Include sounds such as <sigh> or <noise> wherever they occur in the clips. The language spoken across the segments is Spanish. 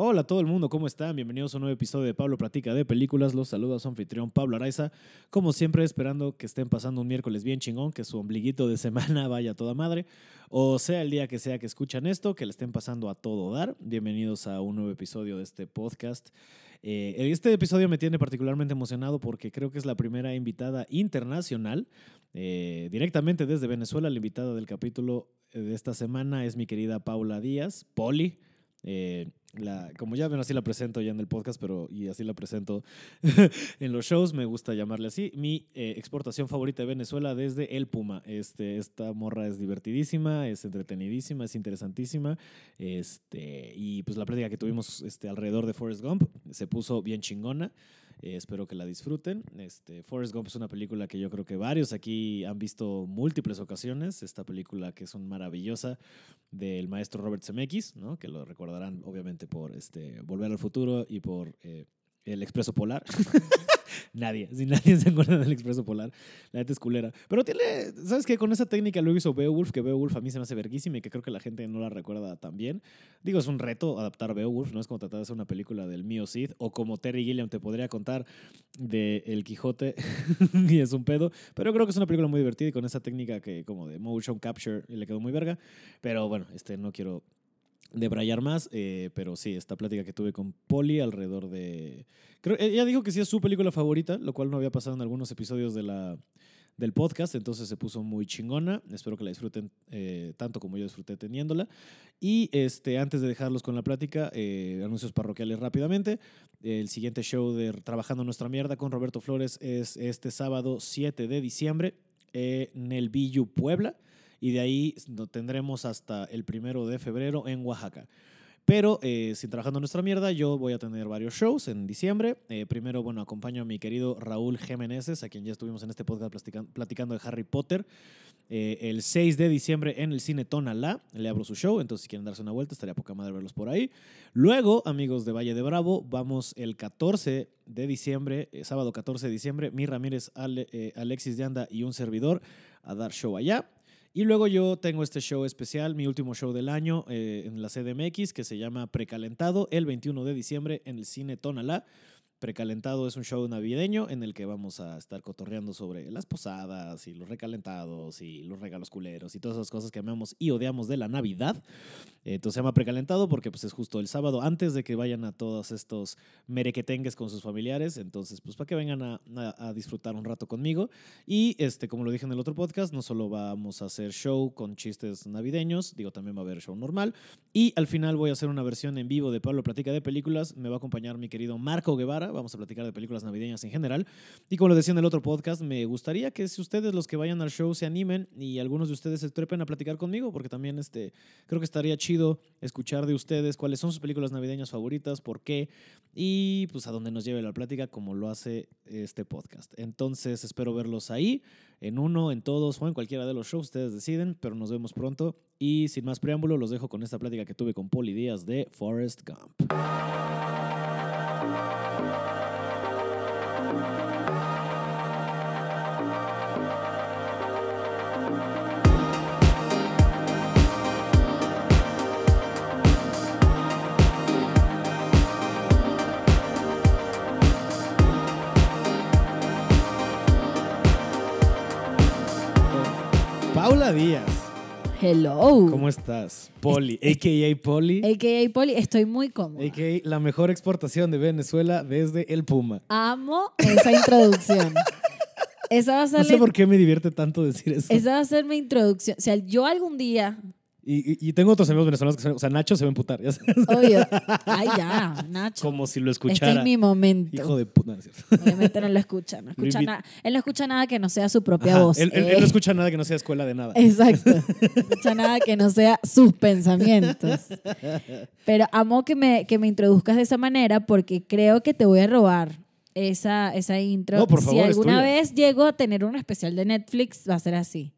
Hola a todo el mundo, ¿cómo están? Bienvenidos a un nuevo episodio de Pablo Platica de Películas. Los saluda su anfitrión Pablo Araiza. Como siempre, esperando que estén pasando un miércoles bien chingón, que su ombliguito de <laughs> semana vaya a toda madre. O sea, el día que sea que escuchan esto, que le estén pasando a todo dar. Bienvenidos a un nuevo episodio de este podcast. Eh, este episodio me tiene particularmente emocionado porque creo que es la primera invitada internacional, eh, directamente desde Venezuela. La invitada del capítulo eh, de esta semana es mi querida Paula Díaz, Poli. Eh, la, como ya ven, así la presento ya en el podcast, pero y así la presento <laughs> en los shows, me gusta llamarle así. Mi eh, exportación favorita de Venezuela desde El Puma. Este, esta morra es divertidísima, es entretenidísima, es interesantísima. Este, y pues la práctica que tuvimos este, alrededor de Forrest Gump se puso bien chingona. Eh, espero que la disfruten. Este, Forrest Gump es una película que yo creo que varios aquí han visto múltiples ocasiones. Esta película que es un maravillosa del maestro Robert Zemeckis, ¿no? que lo recordarán obviamente por este, Volver al Futuro y por eh, El Expreso Polar. <laughs> nadie, si nadie <laughs> se acuerda del Expreso Polar, la neta es culera. Pero tiene, ¿sabes qué? Con esa técnica lo hizo Beowulf, que Beowulf a mí se me hace verguísima y que creo que la gente no la recuerda tan bien. Digo, es un reto adaptar Beowulf, no es como tratar de hacer una película del mío Cid o como Terry Gilliam te podría contar de El Quijote <laughs> y es un pedo. Pero creo que es una película muy divertida y con esa técnica que como de motion capture le quedó muy verga. Pero bueno, este no quiero debrayar más, eh, pero sí, esta plática que tuve con Polly alrededor de... Creo, ella dijo que sí es su película favorita, lo cual no había pasado en algunos episodios de la, del podcast, entonces se puso muy chingona. Espero que la disfruten eh, tanto como yo disfruté teniéndola. Y este, antes de dejarlos con la plática, eh, anuncios parroquiales rápidamente. El siguiente show de Trabajando Nuestra Mierda con Roberto Flores es este sábado 7 de diciembre en el Villu Puebla y de ahí lo tendremos hasta el primero de febrero en Oaxaca. Pero eh, sin trabajando nuestra mierda, yo voy a tener varios shows en diciembre. Eh, primero, bueno, acompaño a mi querido Raúl Jiménez, a quien ya estuvimos en este podcast platicando de Harry Potter. Eh, el 6 de diciembre en el Cine Tonalá, le abro su show, entonces si quieren darse una vuelta, estaría poca madre verlos por ahí. Luego, amigos de Valle de Bravo, vamos el 14 de diciembre, sábado 14 de diciembre, mi Ramírez, Alexis de Anda y un servidor a dar show allá. Y luego yo tengo este show especial, mi último show del año eh, en la CDMX, que se llama Precalentado, el 21 de diciembre en el Cine Tonalá. Precalentado es un show navideño en el que vamos a estar cotorreando sobre las posadas y los recalentados y los regalos culeros y todas esas cosas que amamos y odiamos de la Navidad. Entonces se llama Precalentado porque pues es justo el sábado antes de que vayan a todos estos merequetengues con sus familiares. Entonces pues para que vengan a, a, disfrutar un rato conmigo. Y este, como lo dije en el otro podcast, no solo vamos a hacer show con chistes navideños, digo también va a haber show normal. Y al final voy a hacer una versión en vivo de Pablo Platica de Películas. Me va a acompañar mi querido Marco Guevara Vamos a platicar de películas navideñas en general. Y como lo decía en el otro podcast, me gustaría que si ustedes los que vayan al show se animen y algunos de ustedes se trepen a platicar conmigo, porque también este, creo que estaría chido escuchar de ustedes cuáles son sus películas navideñas favoritas, por qué y pues a dónde nos lleve la plática como lo hace este podcast. Entonces espero verlos ahí, en uno, en todos o en cualquiera de los shows, ustedes deciden, pero nos vemos pronto. Y sin más preámbulo, los dejo con esta plática que tuve con Poli Díaz de Forrest Gump. Díaz. Hello. ¿Cómo estás? Poli, a.k.a. Poli. A.k.a. Poli, estoy muy cómoda. A.k.a. la mejor exportación de Venezuela desde el Puma. Amo esa introducción. <laughs> esa va a ser no sé por qué me divierte tanto decir eso. Esa va a ser mi introducción. O sea, yo algún día y, tengo otros amigos venezolanos que o sea, Nacho se va a emputar. ¿ya Obvio. <laughs> Ay, ya, Nacho. Como si lo escuchara. Este es mi momento. Hijo de puta. Obviamente no lo escucha. No <laughs> escucha nada. Él no escucha nada que no sea su propia voz. Él, él, no eh. escucha nada que no sea escuela de nada. Exacto. No escucha <laughs> nada que no sea sus pensamientos. Pero amo que me, que me introduzcas de esa manera porque creo que te voy a robar esa, esa intro. No, por favor, si alguna vez llego a tener un especial de Netflix, va a ser así.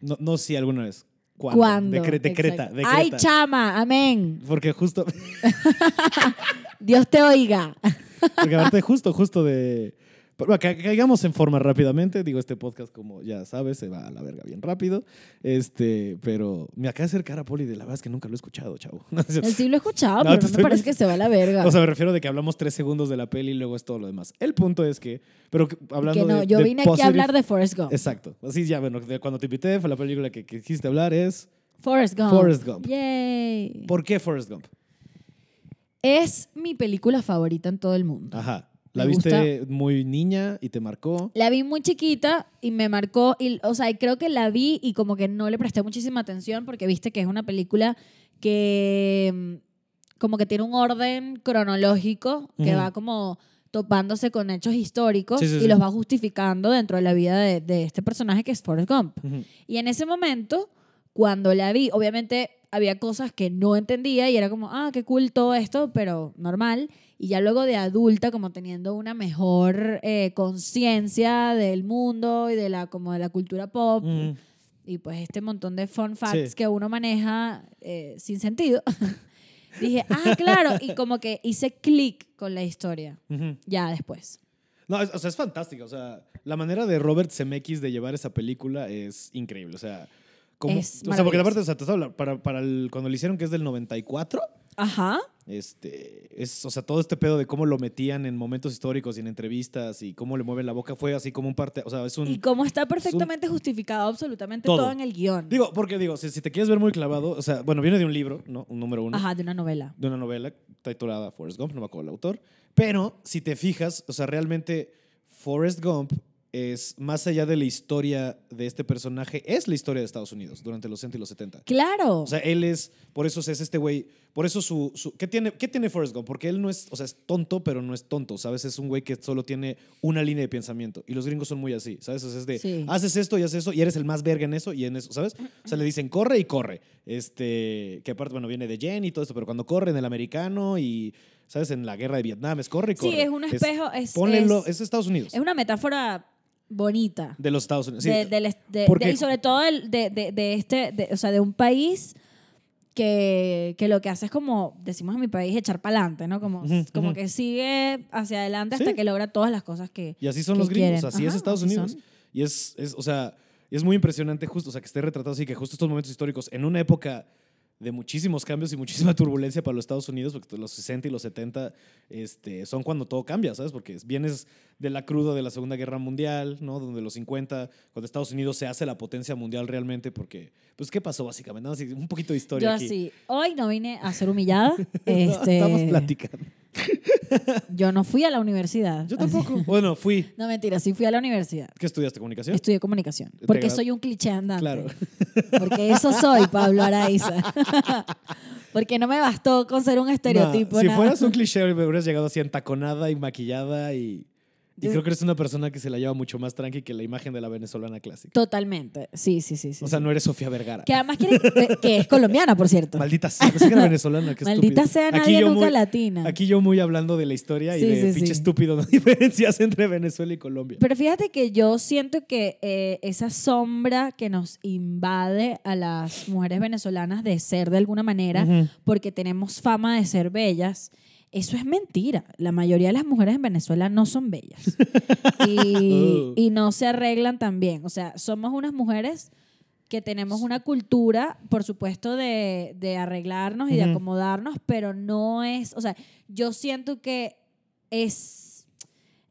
No, no si alguna vez. ¿Cuándo? decreta, Ay, chama, amén. Porque justo. <laughs> Dios te oiga. Porque aparte, justo, justo de. Pero ca- caigamos en forma rápidamente. Digo, este podcast, como ya sabes, se va a la verga bien rápido. Este, pero me acaba de hacer cara Poli de la verdad es que nunca lo he escuchado, chavo. <laughs> Sí lo he escuchado, No, pero no me parece que se va a la verga. O sea, me refiero de que hablamos tres segundos de la peli y luego es todo lo demás. El punto es que, pero que- hablando que no, de, yo de vine aquí a hablar de Forrest Gump. Exacto. Así ya, bueno, de cuando te invité fue la película que, que quisiste hablar es Forrest Gump. Forrest Gump. Yay. ¿Por qué Forrest Gump? Es mi película favorita en todo el mundo. Ajá. La viste muy niña y te marcó. La vi muy chiquita y me marcó, y, o sea, y creo que la vi y como que no le presté muchísima atención porque viste que es una película que mm, como que tiene un orden cronológico que Ujú. va como topándose con hechos históricos Sí, sí, y sí. los va justificando dentro de la vida de, de este personaje que es Forrest Gump. Ujú. Y en ese momento, cuando la vi, obviamente había cosas que no entendía y era como, ah, qué cool todo esto, pero normal. Y ya luego de adulta, como teniendo una mejor eh, conciencia del mundo y de la, como de la cultura pop, Ujú. y pues este montón de fun facts Sí. que uno maneja eh, sin sentido, <laughs> dije, ah, claro, y como que hice clic con la historia, ya después. No, es, o sea, es fantástica. O sea, la manera de Robert Zemeckis de llevar esa película es increíble. O sea, como, Es o sea porque aparte, o sea, para, para el, cuando lo hicieron, que es del 94, Ajá. Este, es, o sea, todo este pedo de cómo lo metían en momentos históricos y en entrevistas y cómo le mueven la boca fue así como un parte, o sea, es un... Y como está perfectamente justificado absolutamente Todo. todo. en el guion. Digo, porque digo, si, si te quieres ver muy clavado, o sea, bueno, viene de un libro, ¿no? Un número uno. Ajá, de una novela. de una novela titulada Forrest Gump, no me acuerdo el autor. Pero si te fijas, o sea, realmente Forrest Gump es, más allá de la historia de este personaje, es la historia de Estados Unidos durante los 60 y los 70. Claro. O sea, él es, por eso es este güey, por eso su, su- ¿qué, tiene, ¿qué tiene Forrest Gump? Porque él no es, o sea, es tonto, pero no es tonto, ¿sabes? Es un güey que solo tiene una línea de pensamiento. Y los gringos son muy así, ¿sabes? O sea, es de, Sí. haces esto y haces eso y eres el más verga en eso y en eso, ¿sabes? O sea, le dicen, corre y corre. Este, que aparte, bueno, viene de Jen y todo esto, pero cuando corre en el americano y, ¿sabes? En la guerra de Vietnam, es corre y sí, corre. es un espejo. Es, Pónelo, es, es Estados Unidos. es una metáfora bonita. de los Estados Unidos. Sí. de, del est- de- porque- de- y sobre todo el- de, este, de- o sea, de un país que, que lo que hace es como, decimos en mi país, echar para adelante, ¿no? Como, Ujú, como que sigue hacia adelante hasta Sí. que logra todas las cosas que... Y así son los gringos, quieren. así es Ajá, Estados así Unidos. son. Y es, es, o sea, es muy impresionante justo, o sea, que esté retratado así, que justo estos momentos históricos, en una época de muchísimos cambios y muchísima <laughs> turbulencia para los Estados Unidos, porque los 60 y los 70 este, son cuando todo cambia, ¿sabes? Porque vienes de la cruda de la Segunda Guerra Mundial, ¿no? Donde los 50, cuando Estados Unidos se hace la potencia mundial realmente, porque, pues, ¿qué pasó básicamente? Un poquito de historia Yo aquí. hoy no vine a ser humillada. <laughs> este, Estamos platicando. Yo no fui a la universidad. Yo Así- tampoco. Bueno, fui. No, mentira, sí fui a la universidad. ¿Qué estudiaste? ¿Comunicación? Estudié comunicación. Porque soy un cliché andante. Claro. Porque eso soy, Pablo Araiza. <laughs> Porque no me bastó con ser un estereotipo. No, si nada. fueras un cliché, me hubieras llegado así entaconada y maquillada y, y creo que eres una persona que se la lleva mucho más tranqui que la imagen de la venezolana clásica. Totalmente. Sí, sí, sí. sí o sea, sí. no eres Sofía Vergara. Que además quiere, que es colombiana, por cierto. Maldita sea, pensé que era venezolana. qué Maldita estúpido. sea, nadie nunca muy- latina. Aquí yo muy hablando de la historia y de pinche estúpido <laughs> no diferencias entre Venezuela y Colombia. Pero fíjate que yo siento que eh, esa sombra que nos invade a las mujeres venezolanas de ser de alguna manera, Ujú. porque tenemos fama de ser bellas, eso es mentira. La mayoría de las mujeres en Venezuela no son bellas. <laughs> y, Oh. y no se arreglan tan bien. O sea, somos unas mujeres que tenemos una cultura, por supuesto, de, de arreglarnos y de acomodarnos, pero no es, o sea, yo siento que es,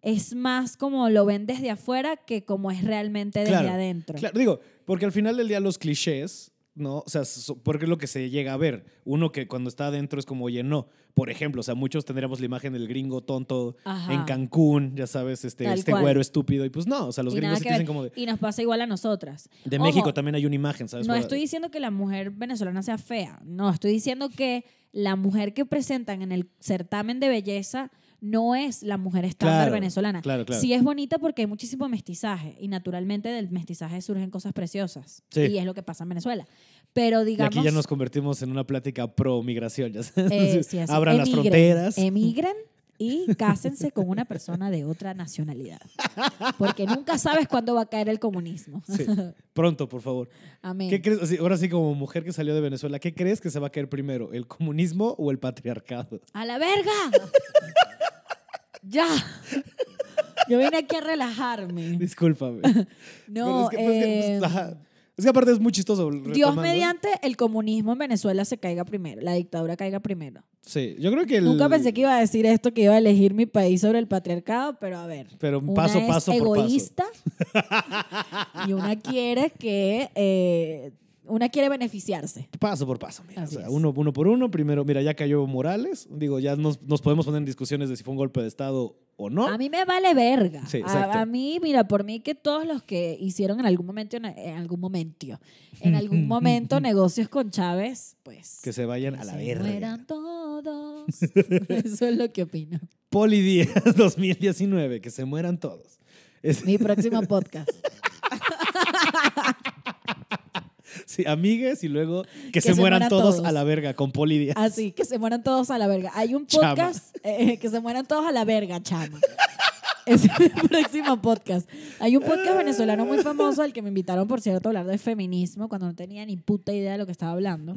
es más como lo ven desde afuera que como es realmente desde Claro, adentro. Claro, digo, porque al final del día los clichés, ¿no? O sea, porque es lo que se llega a ver. Uno que cuando está adentro es como, oye, no. Por ejemplo, o sea, muchos tendríamos la imagen del gringo tonto Ajá. en Cancún, ya sabes, este, Tal este cual. güero estúpido. Y pues no, o sea, los Y gringos te dicen como de, Y nos pasa igual a nosotras. de Ojo, México también hay una imagen, ¿sabes? No estoy diciendo que la mujer venezolana sea fea, no, estoy diciendo que la mujer que presentan en el certamen de belleza no es la mujer estándar Claro, venezolana. claro, claro. Sí es bonita porque hay muchísimo mestizaje y naturalmente del mestizaje surgen cosas preciosas. Sí. Y es lo que pasa en Venezuela. Pero Y digamos... aquí ya nos convertimos en una plática pro migración, ya sabes. eh, sí, así, Abran las fronteras. Emigren y cásense con una persona de otra nacionalidad. Porque nunca sabes cuándo va a caer el comunismo. Sí. Pronto, por favor. Amén. ¿Qué crees? Ahora sí, como mujer que salió de Venezuela, ¿qué crees que se va a caer primero? ¿El comunismo o el patriarcado? ¡A la verga! ¡Ya! Yo vine aquí a relajarme. <laughs> Discúlpame. <laughs> No, es, que, pues, pues, eh. Es que aparte es muy chistoso. Dios retomando. mediante el comunismo en Venezuela se caiga primero, la dictadura caiga primero. Sí, yo creo que el... Nunca pensé que iba a decir esto, que iba a elegir mi país sobre el patriarcado, pero a ver. Pero una paso, es paso por paso. egoísta <laughs> y una quiere que eh, una quiere beneficiarse. Paso por paso, mira. O sea, uno, uno por uno. Primero, mira, ya cayó Morales. Digo, ya nos, nos podemos poner en discusiones de si fue un golpe de Estado o no. A mí me vale verga. Sí, a, a mí, mira, por mí que todos los que hicieron en algún momento, en algún momento, en algún <laughs> momento negocios con Chávez, pues que se vayan que a la se verga. mueran todos. <laughs> Eso es lo que opino. Poli Díaz <laughs> 2019, que se mueran todos. Es- Mi próximo podcast. <laughs> sí, amigues y luego que, Que se, se mueran, mueran todos, todos. a la verga con Poli Díaz. Así, que se mueran todos a la verga. Hay un podcast eh, que se mueran todos a la verga, chama. Es el <laughs> próximo podcast. Hay un podcast venezolano muy famoso al que me invitaron, por cierto, a hablar de feminismo cuando no tenía ni puta idea de lo que estaba hablando.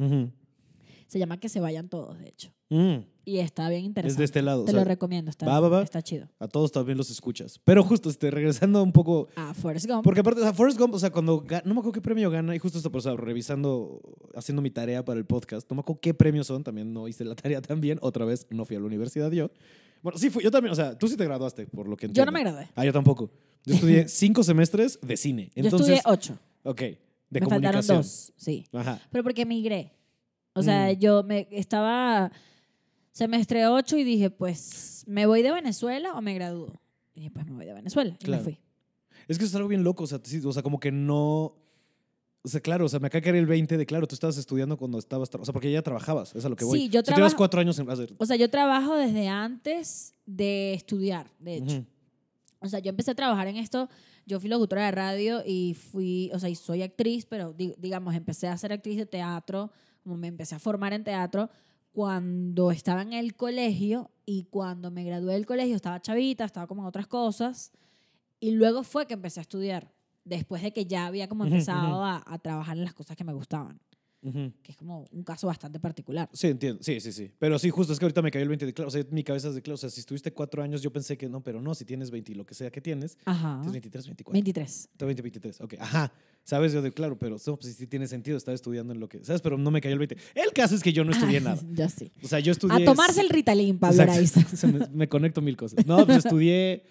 Se llama Que se vayan todos, de hecho. Mm, Y está bien interesante. Es de este lado. Te o sea, lo recomiendo, está, va, va, va. está chido. a todos también los escuchas. Pero justo, este, regresando un poco Ah, Forrest Gump. Porque aparte, sea, Forrest Gump, o sea, cuando no me acuerdo qué premio gana, y justo esto, por eso, revisando, haciendo mi tarea para el podcast, no me acuerdo qué premios son, también no hice la tarea <laughs> también, otra vez no fui a la universidad yo. Bueno, sí fui, yo también, o sea, tú sí te graduaste, por lo que Yo entiendo. no me gradué. Ah, yo tampoco. Yo estudié <laughs> cinco semestres de cine. Yo Entonces, estudié ocho. ok, de me faltaron comunicación. dos, sí. Ajá. Pero porque migré. O sea, Mm. yo me estaba semestre 8 y dije, pues, ¿me voy de Venezuela o me gradúo? Y dije, pues me voy de Venezuela. Y Claro. me fui. Es que eso es algo bien loco, o sea, sí, o sea, como que no... O sea, claro, o sea, me acaba de caer el 20 de, claro, tú estabas estudiando cuando estabas, o sea, porque ya trabajabas, eso es a lo que voy. Sí, yo trabajo- cuatro años en hacer... O sea, yo trabajo desde antes de estudiar, de hecho. Ujú. O sea, yo empecé a trabajar en esto, yo fui locutora de radio y fui, o sea, y soy actriz, pero di- digamos, empecé a ser actriz de teatro, como me empecé a formar en teatro cuando estaba en el colegio y cuando me gradué del colegio estaba chavita, estaba como en otras cosas y luego fue que empecé a estudiar, después de que ya había como empezado a, a trabajar en las cosas que me gustaban, Que es como un caso bastante particular. Sí, entiendo. Sí, sí, sí. Pero sí, justo es que ahorita me cayó el 20 de claro. O sea, mi cabeza es de claro. O sea, si estuviste cuatro años, yo pensé que no, pero no, si tienes 20 y lo que sea que tienes, Ajá. tienes 23, 24. 23. 20, 23. Ok, ajá. ¿Sabes? Yo de claro, pero no, pues sí tiene sentido. Estaba estudiando en lo que. ¿Sabes? Pero no me cayó el 20. El caso es que yo no estudié nada. <laughs> ya sí. O sea, yo estudié. A tomarse el Ritalin, Pablo. Araiza. <laughs> Me, me conecto mil cosas. No, pues estudié.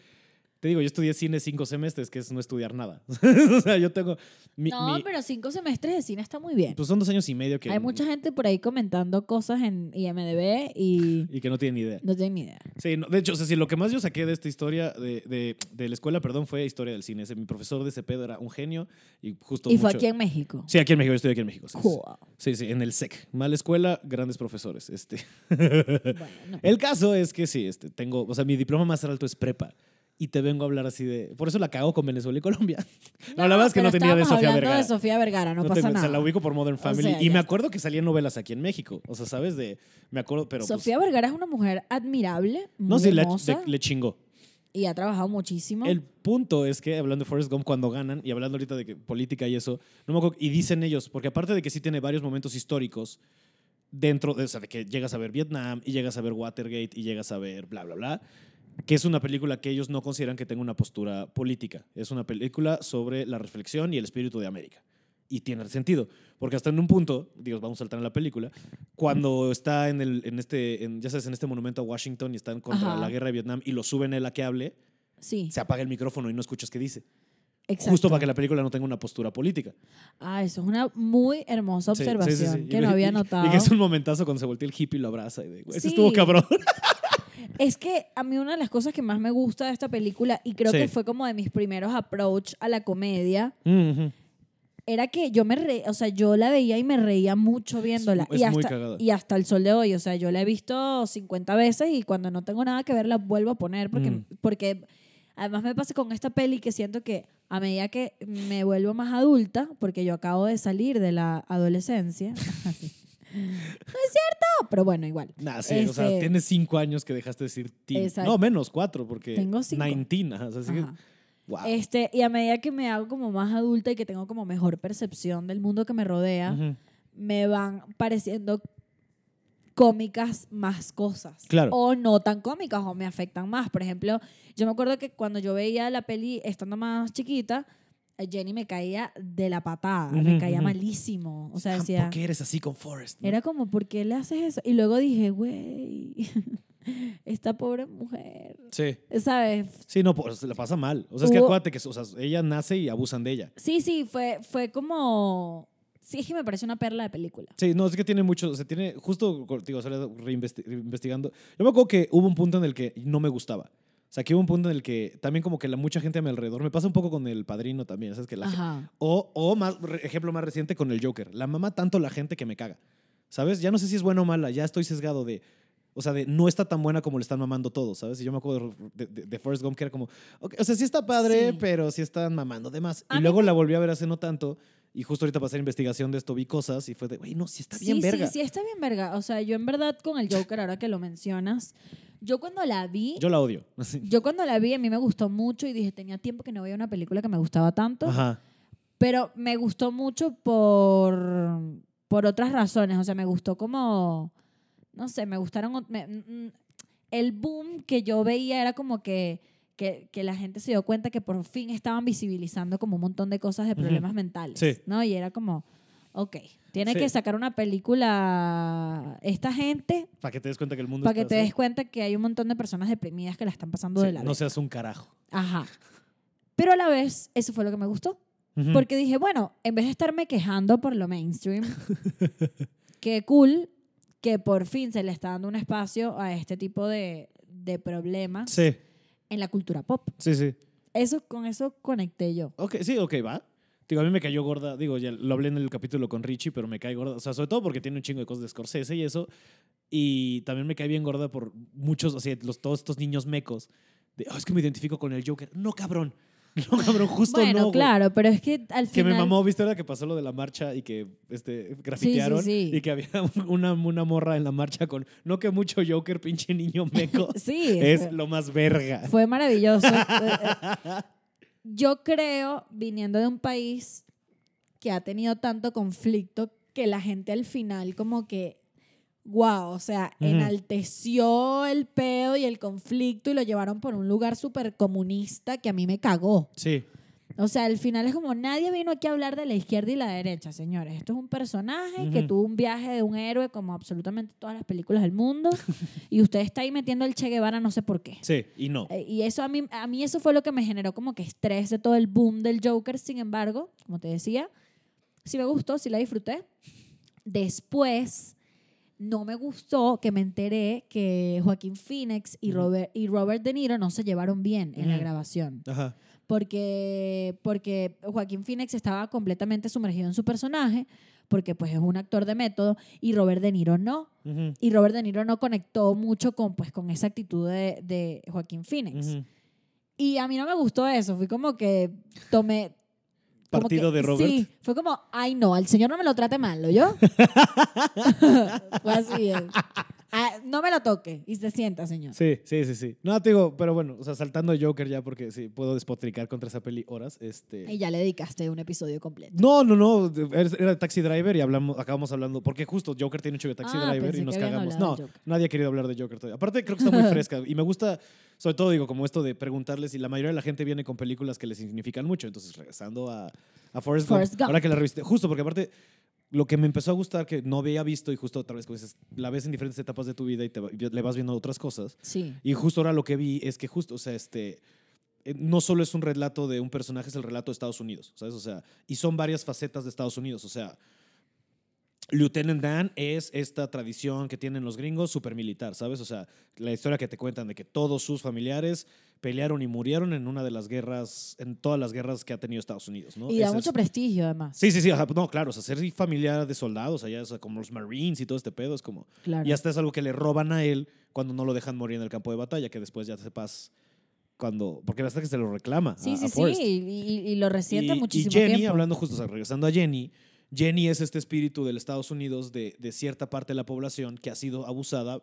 Te digo, yo estudié cine cinco semestres, que es no estudiar nada. <laughs> o sea, yo tengo. Mi, no, mi- pero cinco semestres de cine está muy bien. pues son dos años y medio que. Hay mucha gente por ahí comentando cosas en IMDB y <laughs> Y que no tienen ni idea. no tienen ni idea. Sí, no, de hecho, o sea, sí, lo que más yo saqué de esta historia, de, de, de la escuela, perdón, fue historia del cine. Ese, mi profesor de ese pedo era un genio y justo Y fue mucho- aquí en México. Sí, aquí en México, yo estoy aquí en México. Sí, sí. Cool. sí, sí, en el SEC. Mala escuela, grandes profesores. Este. Bueno, <laughs> El caso es que sí, este, tengo, o sea, mi diploma más alto es prepa. Y te vengo a hablar así de... Por eso la cago con Venezuela y Colombia. No, <laughs> <laughs> la verdad es que no tenía de Sofía Vergara. de Sofía Vergara, no, No pasa tengo- o sea, nada. la ubico por Modern Family. sea, y me está. acuerdo que salían novelas aquí en México. O sea, ¿sabes? De, me acuerdo, pero... pues, Sofía Vergara es una mujer admirable, muy no, sí, le, hermosa le- le chingó. y ha trabajado muchísimo. El punto es que, hablando de Forrest Gump, cuando ganan, y hablando ahorita de que política y eso, no me acuerdo, y dicen ellos, porque aparte de que sí tiene varios momentos históricos, dentro de, o sea, de que llegas a ver Vietnam, y llegas a ver Watergate, y llegas a ver bla, bla, bla, que es una película que ellos no consideran que tenga una postura política. Es una película sobre la reflexión y el espíritu de América. Y tiene sentido, porque hasta en un punto, Dios, vamos a saltar en la película, cuando está en, el, en este, en, ya sabes, en este monumento a Washington y están contra Ajá. la guerra de Vietnam y lo suben él a que hable, sí, se apaga el micrófono y no escuchas qué dice. exacto. Justo para que la película no tenga una postura política. Ah, eso es una muy hermosa Sí, sí, sí, observación sí. que no había notado. Y que es un momentazo cuando se voltea el hippie y lo abraza. Y de, "Güey, ese Sí. estuvo cabrón. <laughs> Es que a mí una de las cosas que más me gusta de esta película, y creo Sí. que fue como de mis primeros approach a la comedia, era que yo me reía, o sea, yo la veía y me reía mucho viéndola. es y, hasta, y hasta el sol de hoy, o sea, yo la he visto 50 veces y cuando no tengo nada que ver la vuelvo a poner porque, Mm. porque además me pasa con esta peli que siento que a medida que me vuelvo más adulta, porque yo acabo de salir de la adolescencia, <laughs> es cierto, pero bueno, igual. Nah, sí, o sea, Este- tienes cinco años que dejaste de decir teen. Exacto. No, menos, cuatro, porque. Tengo cinco. 19, ajá, o sea, así que- wow. Este, y a medida que me hago como más adulta y que tengo como mejor percepción del mundo que me rodea, Ujú. me van pareciendo cómicas más cosas. Claro. O no tan cómicas o me afectan más. Por ejemplo, yo me acuerdo que cuando yo veía la peli estando más chiquita, Jenny me caía de la patada, me caía malísimo. O sea, Ah, decía, ¿Por qué eres así con Forrest? no? era como, ¿por qué le haces eso? Y luego dije, güey, <laughs> esta pobre mujer, Sí. ¿sabes? Sí, no, pues se la pasa mal. O sea, es que acuérdate que o sea, ella nace y abusan de ella. Sí, sí, fue, fue como... Sí, es que me parece una perla de película. Sí, no, es que tiene mucho, o sea, tiene, justo, digo, o sea, reinvestigando. Yo me acuerdo que hubo un punto en el que no me gustaba. O sea, que hubo un punto en el que también como que la mucha gente a mi alrededor, me pasa un poco con el padrino también, ¿sabes? Que la, o, o más, ejemplo más reciente con el Joker. La mama tanto la gente que me caga. ¿Sabes? Ya no sé si es buena o mala, ya estoy sesgado de... O sea, de no está tan buena como le están mamando todos, ¿sabes? Y yo me acuerdo de, de, de Forrest Gump que era como, ok, o sea, sí está padre, Sí. pero sí están mamando de más. A Y luego me- la volví a ver hace no tanto y justo ahorita para hacer investigación de esto vi cosas y fue de, güey, no, sí está bien sí, verga. sí, sí, está bien verga. O sea, yo en verdad con el Joker, ahora que lo mencionas, yo cuando la vi, Yo la odio. <laughs> Yo cuando la vi a mí me gustó mucho y dije, tenía tiempo que no veía una película que me gustaba tanto, Ajá. pero me gustó mucho por, por otras razones. O sea, me gustó como, no sé, me gustaron... me- mm, el boom que yo veía era como que, que, que la gente se dio cuenta que por fin estaban visibilizando como un montón de cosas de problemas mentales. Sí. ¿no? Y era como, ok, tiene Sí. que sacar una película esta gente Para que te des cuenta que el mundo para que te así. des cuenta que hay un montón de personas deprimidas que la están pasando Sí, de la no seas un carajo. Ajá. Pero a la vez, eso fue lo que me gustó. Ujú. Porque dije, bueno, en vez de estarme quejando por lo mainstream, <laughs> qué cool que por fin se le está dando un espacio a este tipo de, de problemas Sí, en la cultura pop. sí, sí. Eso, con eso conecté yo. Ok, sí, ok, va. Digo, a mí me cayó gorda, digo, ya lo hablé en el capítulo con Richie, pero me cae gorda, o sea, sobre todo porque tiene un chingo de cosas de Scorsese y eso, y también me cae bien gorda por muchos, o sea, los, todos estos niños mecos, de, "Oh, es que me identifico con el Joker. No, cabrón, <laughs> no, cabrón, justo bueno, no, güey. claro, pero es que al Que final... me mamó, ¿viste ahora que pasó lo de la marcha y que este, grafitearon? sí. Y que había <laughs> una, una morra en la marcha con, no que mucho Joker, pinche niño meco. <laughs> Sí, es fue- lo más verga. Fue maravilloso. Yo creo, viniendo de un país que ha tenido tanto conflicto, que la gente al final como que, wow, o sea, enalteció el pedo y el conflicto y lo llevaron por un lugar súper comunista que a mí me cagó. Sí, O sea, al final es como nadie vino aquí a hablar de la izquierda y la derecha, señores. Esto es un personaje que tuvo un viaje de un héroe como absolutamente todas las películas del mundo <laughs> y usted está ahí metiendo el Che Guevara no sé por qué. sí, y no. Eh, Y eso a mí, a mí eso fue lo que me generó como que estrés de todo el boom del Joker. Sin embargo, como te decía, sí me gustó, sí la disfruté. Después, no me gustó que me enteré que Joaquín Phoenix y. Robert, y Robert De Niro no se llevaron bien en la grabación. Ajá. Porque, porque Joaquín Phoenix estaba completamente sumergido en su personaje, porque pues es un actor de método, y Robert De Niro no. Ujú, Y Robert De Niro no conectó mucho con, pues, con esa actitud de, de Joaquín Phoenix. ujú. Y a mí no me gustó eso. Fui como que tomé. como Partido que- de Robert. Sí, fue como, ay no, al señor no me lo trate mal, ¿lo <laughs> yo? <laughs> fue así. eh. Ah, no me lo toque y se sienta, señor. Sí, sí, sí, sí. No, te digo, pero bueno, o sea, saltando Joker ya porque sí, puedo despotricar contra esa peli horas. Este... Y ya le dedicaste un episodio completo. No, no, no, era Taxi Driver y hablamos, acabamos hablando, porque justo Joker tiene un show de Taxi Ah, Driver y nos cagamos. No, nadie ha querido hablar de Joker todavía. Aparte creo que está muy <laughs> fresca y me gusta, sobre todo digo, como esto de preguntarles y la mayoría de la gente viene con películas que les significan mucho. Entonces, regresando a, a Forrest, Forrest Gump, Gump. ahora que la reviste, justo porque aparte lo que me empezó a gustar que no había visto y justo otra vez como dices, la ves en diferentes etapas de tu vida y te, y le vas viendo otras cosas. Sí. Y justo ahora lo que vi es que justo, o sea, este, eh, no solo es un relato de un personaje, es el relato de Estados Unidos, ¿sabes? O sea, y son varias facetas de Estados Unidos, o sea, Lieutenant Dan es esta tradición que tienen los gringos super militar, ¿sabes? O sea, la historia que te cuentan de que todos sus familiares pelearon y murieron en una de las guerras, en todas las guerras que ha tenido Estados Unidos, ¿no? Y da Ese mucho es- prestigio, además. Sí, sí, sí, ajá, no, claro, o sea, ser familiar de soldados allá, o sea, como los Marines y todo este pedo, es como... Claro. Y hasta es algo que le roban a él cuando no lo dejan morir en el campo de batalla, que después ya sepas cuando. Porque hasta que se lo reclama. Sí, a- sí, a sí. Forrest. Y, y- y lo resiente y, muchísimo y Jenny, tiempo. hablando justo, o sea, regresando a Jenny, Jenny es este espíritu del Estados Unidos de, de cierta parte de la población que ha sido abusada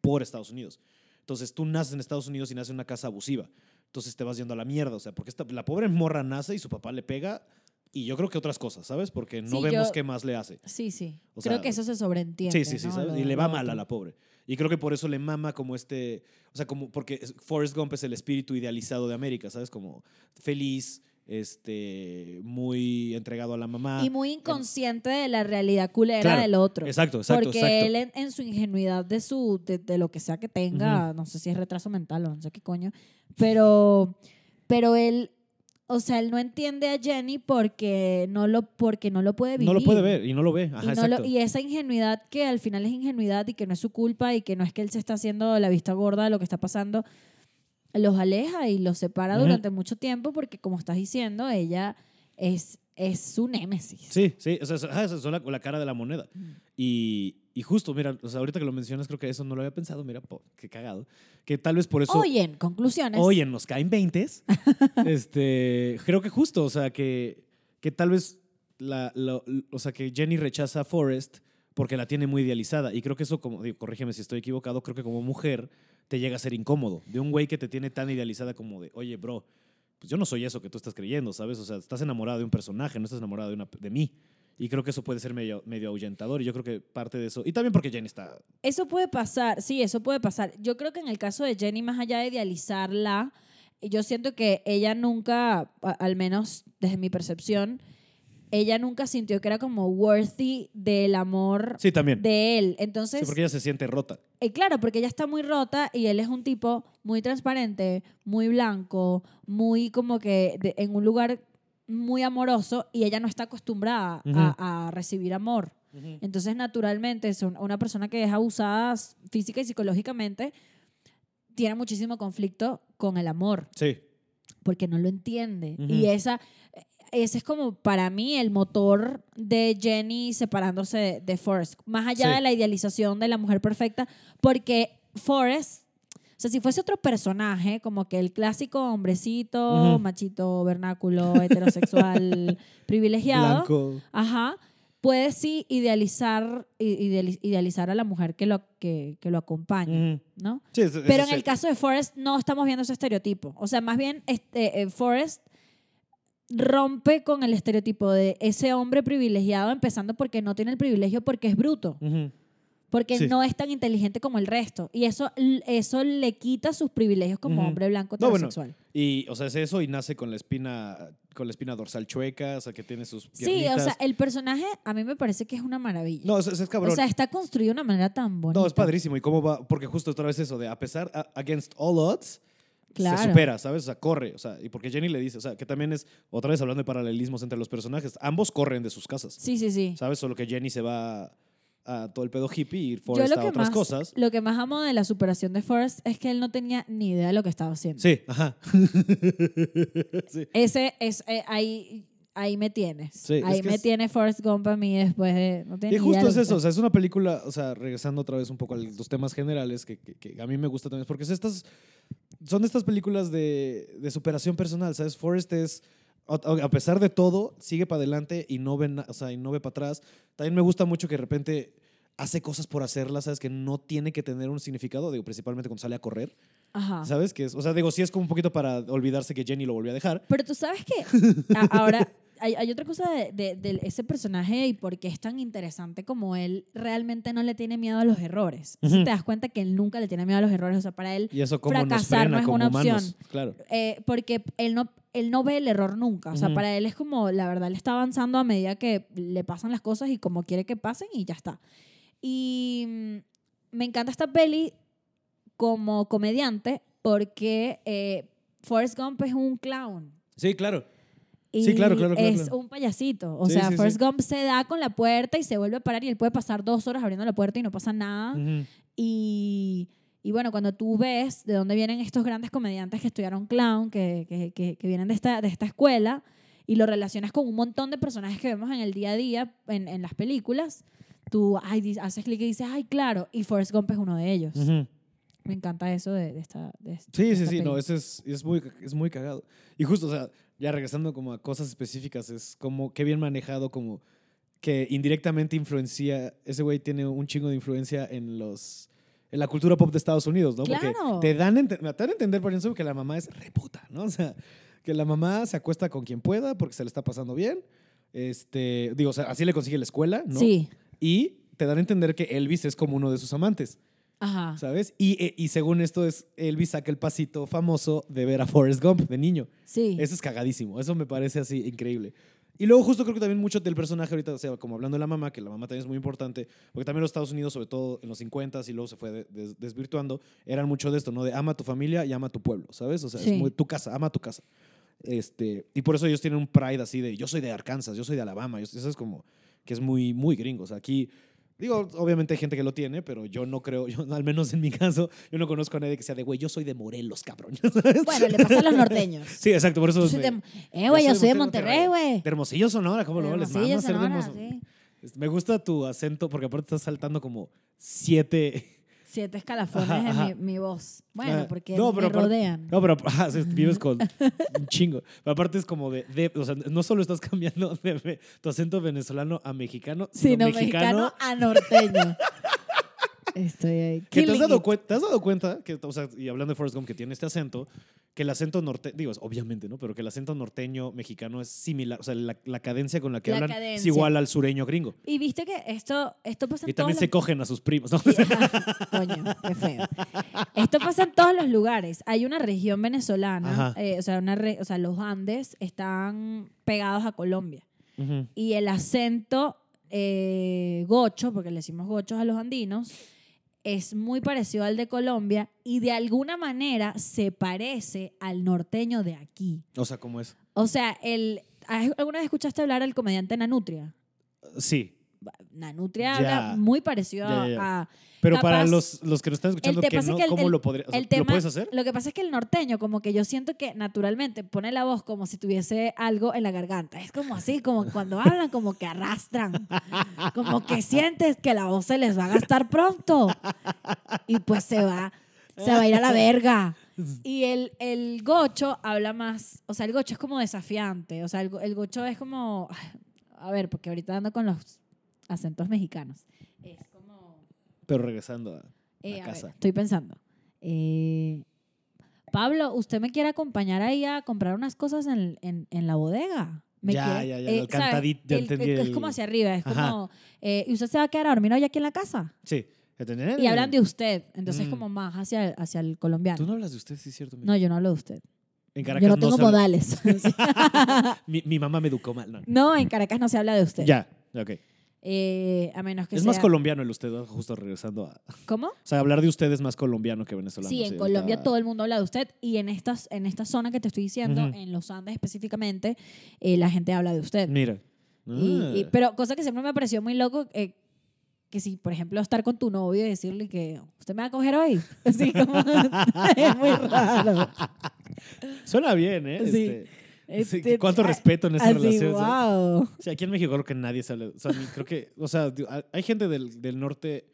por Estados Unidos. Entonces tú naces en Estados Unidos y naces en una casa abusiva. Entonces te vas yendo a la mierda, o sea, porque esta, la pobre morra nace y su papá le pega y yo creo que otras cosas, ¿sabes? Porque no Sí, vemos yo- qué más le hace. Sí, sí. O Creo sea, que eso se sobreentiende. Sí, sí, sí, Y le va mal a la pobre. Y creo que por eso le mama como este, o sea, como porque es- Forrest Gump es el espíritu idealizado de América, ¿sabes? Como feliz, este, muy entregado a la mamá. Y muy inconsciente de la realidad culera Claro, del otro. Exacto, exacto, Porque exacto. él en, en su ingenuidad de su de, de lo que sea que tenga, no sé si es retraso mental o no sé qué coño, pero pero él o sea, él no entiende a Jenny porque no lo porque no lo puede vivir. no lo puede ver y no lo ve. Ajá, y, no lo- y esa ingenuidad que al final es ingenuidad y que no es su culpa y que no es que él se está haciendo la vista gorda de lo que está pasando, los aleja y los separa durante mucho tiempo porque como estás diciendo, ella es, es su némesis. Sí, sí, o sea, esa es la, la cara de la moneda. Y, y justo, mira, o sea, ahorita que lo mencionas, creo que eso no lo había pensado, mira, po, qué cagado. Que tal vez por eso... Oye, en conclusiones. Oye, nos caen 20. <laughs> este, creo que justo, o sea, que, que tal vez, la, lo- o sea, que Jenny rechaza a Forrest porque la tiene muy idealizada. Y creo que eso, como, digo, corrígeme si estoy equivocado, creo que como mujer te llega a ser incómodo. De un güey que te tiene tan idealizada como de, oye, bro, pues yo no soy eso que tú estás creyendo, ¿sabes? O sea, estás enamorado de un personaje, no estás enamorado de, una, de mí. Y creo que eso puede ser medio, medio ahuyentador. Y yo creo que parte de eso. Y también porque Jenny está. Eso puede pasar, sí, eso puede pasar. Yo creo que en el caso de Jenny, más allá de idealizarla, yo siento que ella nunca, al menos desde mi percepción, ella nunca sintió que era como worthy del amor Sí, también. de él. Sí, Entonces, porque ella se siente rota. Eh, claro, porque ella está muy rota y él es un tipo muy transparente, muy blanco, muy como que de- en un lugar muy amoroso y ella no está acostumbrada Ujú. a, a recibir amor. Entonces, naturalmente, es un- una persona que es abusada s- física y psicológicamente tiene muchísimo conflicto con el amor Sí. porque no lo entiende. Ujú. Y esa, ese es como para mí el motor de Jenny separándose de, de Forrest. Más allá Sí. de la idealización de la mujer perfecta, porque Forrest, o sea, si fuese otro personaje, como que el clásico hombrecito, machito, vernáculo, <laughs> heterosexual, privilegiado. Blanco. Ajá. Puede sí idealizar, idealizar a la mujer que lo, que, que lo acompaña. ¿no? Sí, es- Pero en el caso de Forrest no estamos viendo ese estereotipo. O sea, más bien este, eh, Forrest rompe con el estereotipo de ese hombre privilegiado, empezando porque no tiene el privilegio porque es bruto, Ujú. porque Sí. no es tan inteligente como el resto. Y eso, eso le quita sus privilegios como Ujú. hombre blanco No, bueno, heterosexual. Y, o sea, es eso y nace con la espina, con la espina dorsal chueca, o sea, que tiene sus Sí, o piernitas. sea, el personaje a mí me parece que es una maravilla. No, es, es cabrón. o sea, está construido de una manera tan bonita. no, es padrísimo. ¿Y cómo va? Porque justo otra vez eso de, a pesar, a- against all odds, Claro. se supera, ¿sabes? O sea, corre. O sea, y porque Jenny le dice, o sea, que también es, otra vez hablando de paralelismos entre los personajes, ambos corren de sus casas, Sí, sí, sí. ¿sabes? Solo que Jenny se va a todo el pedo hippie y Forrest a otras más, cosas. lo que más amo de la superación de Forrest es que él no tenía ni idea de lo que estaba haciendo. Sí, ajá. <laughs> sí. Ese es eh, ahí ahí me tienes. Sí, ahí me es- tiene Forrest Gump a mí después de no Y justo es eso, o sea, es una película, o sea, regresando otra vez un poco a los temas generales que, que- que a mí me gusta también, porque es estas, son estas películas de, de superación personal, ¿sabes? Forrest es, a, pesar de todo, sigue para adelante y no ve, o sea, y no ve para atrás. También me gusta mucho que de repente hace cosas por hacerlas, ¿sabes? Que no tiene que tener un significado, digo, principalmente cuando sale a correr, Ajá. ¿sabes? Que es, o sea, digo, sí es como un poquito para olvidarse que Jenny lo volvió a dejar. Pero tú sabes que ahora hay, hay otra cosa de, de- de ese personaje y por qué es tan interesante como él realmente no le tiene miedo a los errores. Si Ujú. te das cuenta que él nunca le tiene miedo a los errores, o sea, para él Y eso Fracasar no es una humanos. opción. Claro. eh, porque él no, él no ve el error nunca. O sea, para él es como, la verdad, él está avanzando a medida que le pasan las cosas y como quiere que pasen y ya está. Y mm, me encanta esta peli como comediante porque eh, Forrest Gump es un clown. Sí, claro. Y Sí, claro, claro, claro, es un payasito. O Sí, sea, sí, sí. Gump se da con la puerta y se vuelve a parar y él puede pasar dos horas abriendo la puerta y no pasa nada. Ujú. Y, y bueno, cuando tú ves de dónde vienen estos grandes comediantes que estudiaron clown, que, que, que, que vienen de esta, de esta escuela, y lo relacionas con un montón de personajes que vemos en el día a día en, en las películas, tú ay, haces clic y dices, ay, claro, y Forrest Gump es uno de ellos. Ujú. Me encanta eso de, de esta. de Sí, de sí, esta sí, no, peli. ese es, es, muy, es muy cagado. Y justo, o sea, ya regresando como a cosas específicas, es como qué bien manejado, como que indirectamente influencia, ese güey tiene un chingo de influencia en los en la cultura pop de Estados Unidos, ¿no? Claro. Porque te dan, te dan a entender, por ejemplo, que la mamá es reputa, ¿no? <laughs> O sea, que la mamá se acuesta con quien pueda porque se le está pasando bien, Este, digo, o sea, así le consigue la escuela, ¿no? Sí. Y te dan a entender que Elvis es como uno de sus amantes, Ajá. ¿sabes? Y, eh, y según esto es, Elvis saca el pasito famoso de ver a Forrest Gump de niño. Sí. Eso es cagadísimo. Eso me parece así increíble. Y luego justo creo que también mucho del personaje ahorita, o sea, como hablando de la mamá, que la mamá también es muy importante, porque también los Estados Unidos, sobre todo en los 50s y luego se fue de- des- desvirtuando, eran mucho de esto, ¿no? De ama a tu familia y ama a tu pueblo, ¿sabes? O sea, Sí. es muy tu casa, ama a tu casa. Este, y por eso ellos tienen un pride así de yo soy de Arkansas, yo soy de Alabama, yo- eso es como que es muy, muy gringo. O sea, aquí, digo, obviamente hay gente que lo tiene, pero yo no creo, yo, al menos en mi caso, yo no conozco a nadie que sea de, güey, yo soy de Morelos, cabrón. <laughs> Bueno, le pasa a los norteños. Sí, exacto, por eso Yo soy me- de, eh, güey, yo soy de Monterrey, güey. de Hermosillo, Sonora, ¿cómo lo les ser de sí. Me gusta tu acento porque aparte estás saltando como siete. Siete escalafones Ajá, ajá. en mi, mi voz. Bueno, Ah, porque no, me rodean. No, pero <laughs> <laughs> vives con un chingo. Pero aparte es como de, de- o sea, no solo estás cambiando <laughs> de, tu acento venezolano a mexicano, sino, Sino mexicano a norteño. Estoy ahí. Te has, dado it. cuen- ¿Te has dado cuenta, que, o sea, y hablando de Forrest Gump, que tiene este acento, que el acento norteño, digo, es obviamente, ¿no? Pero que el acento norteño mexicano es similar, o sea, la, la cadencia con la que La hablan es cadencia. igual al sureño gringo. Y viste que esto, esto pasa en Y también todos se los- cogen a sus primos, ¿no? Coño, qué feo. Esto pasa en todos los lugares. Hay una región venezolana, eh, o, sea, una re- o sea, los Andes están pegados a Colombia. Ujú. Y el acento eh, gocho, porque le decimos gochos a los andinos, es muy parecido al de Colombia y de alguna manera se parece al norteño de aquí. O sea, ¿cómo es? O sea, el, ¿alguna vez escuchaste hablar al comediante Nanutria? Sí, Nanutria habla muy parecido Ya, ya, ya. a... pero Capaz- para los, los que nos están escuchando, que no, que el- ¿cómo el- lo podría, o sea, el ¿lo tema- puedes hacer? Lo que pasa es que el norteño, como que yo siento que naturalmente pone la voz como si tuviese algo en la garganta. Es como así, como cuando hablan, como que arrastran. Como que sientes que la voz se les va a gastar pronto. Y pues se va, se va a ir a la verga. Y el, el gocho habla más, o sea, el gocho es como desafiante. O sea, el, el gocho es como, a ver, porque ahorita ando con los acentos mexicanos. Es como... Pero regresando a, Eh, a a ver, casa. estoy pensando. Eh, Pablo, ¿usted me quiere acompañar ahí a comprar unas cosas en, en- en la bodega? ¿Me Ya, quiere- ya, ya, eh, cantadito, ya El- entendí el- Es el- como hacia arriba, es Ajá. como... eh, ¿Y usted se va a quedar a dormir hoy aquí en la casa? Sí. Y hablan de usted, entonces Mm. como más hacia, hacia el colombiano. Tú no hablas de usted, sí es cierto. mira. No, yo no hablo de usted. en Caracas Yo no tengo habla- modales. <laughs> Mi, mi mamá me educó mal. No. no, en Caracas no se habla de usted. Ya, ok. Eh, a menos que Es sea... más colombiano el usted, justo regresando a... ¿Cómo? O sea, hablar de usted es más colombiano que venezolano. Sí, en está- Colombia todo el mundo habla de usted y en, estas, en esta zona que te estoy diciendo, Ujú. en los Andes específicamente, eh, la gente habla de usted. Mira. Y- y- Ah. pero cosa que siempre me pareció muy loco, eh, que si, por ejemplo, estar con tu novio y decirle que usted me va a coger hoy, <laughs> así como <laughs> es muy raro. Suena bien, ¿eh? Sí. Este, sí, Este, ¿Cuánto ah, respeto en esa Así, relación? wow. Sea, aquí en México creo que nadie habla. O sea, creo que. O sea, hay- gente del, del norte.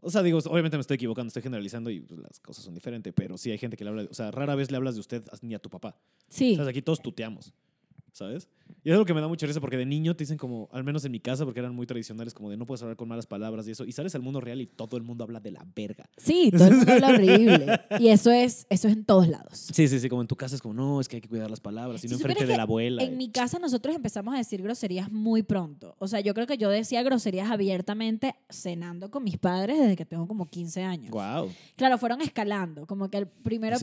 O sea, digo, obviamente me estoy equivocando, estoy generalizando y pues, las cosas son diferentes, pero sí hay gente que le habla. de- o sea, rara vez le hablas de usted ni a tu papá. Sí, O sea, aquí todos tuteamos, ¿sabes? Y es algo que me da mucha risa porque de niño te dicen como, al menos en mi casa, porque eran muy tradicionales, como de no puedes hablar con malas palabras y eso. Y sales al mundo real y todo el mundo habla de la verga. sí, todo el mundo habla horrible. Y eso es, eso es en todos lados. Sí, sí, sí, como en tu casa es como, no, es que hay que cuidar las palabras, y no enfrente de la abuela. En mi casa nosotros empezamos a decir groserías muy pronto. O sea, yo creo que yo decía groserías abiertamente cenando con mis padres desde que tengo como 15 años. Wow. Claro, fueron escalando. Como que el primero,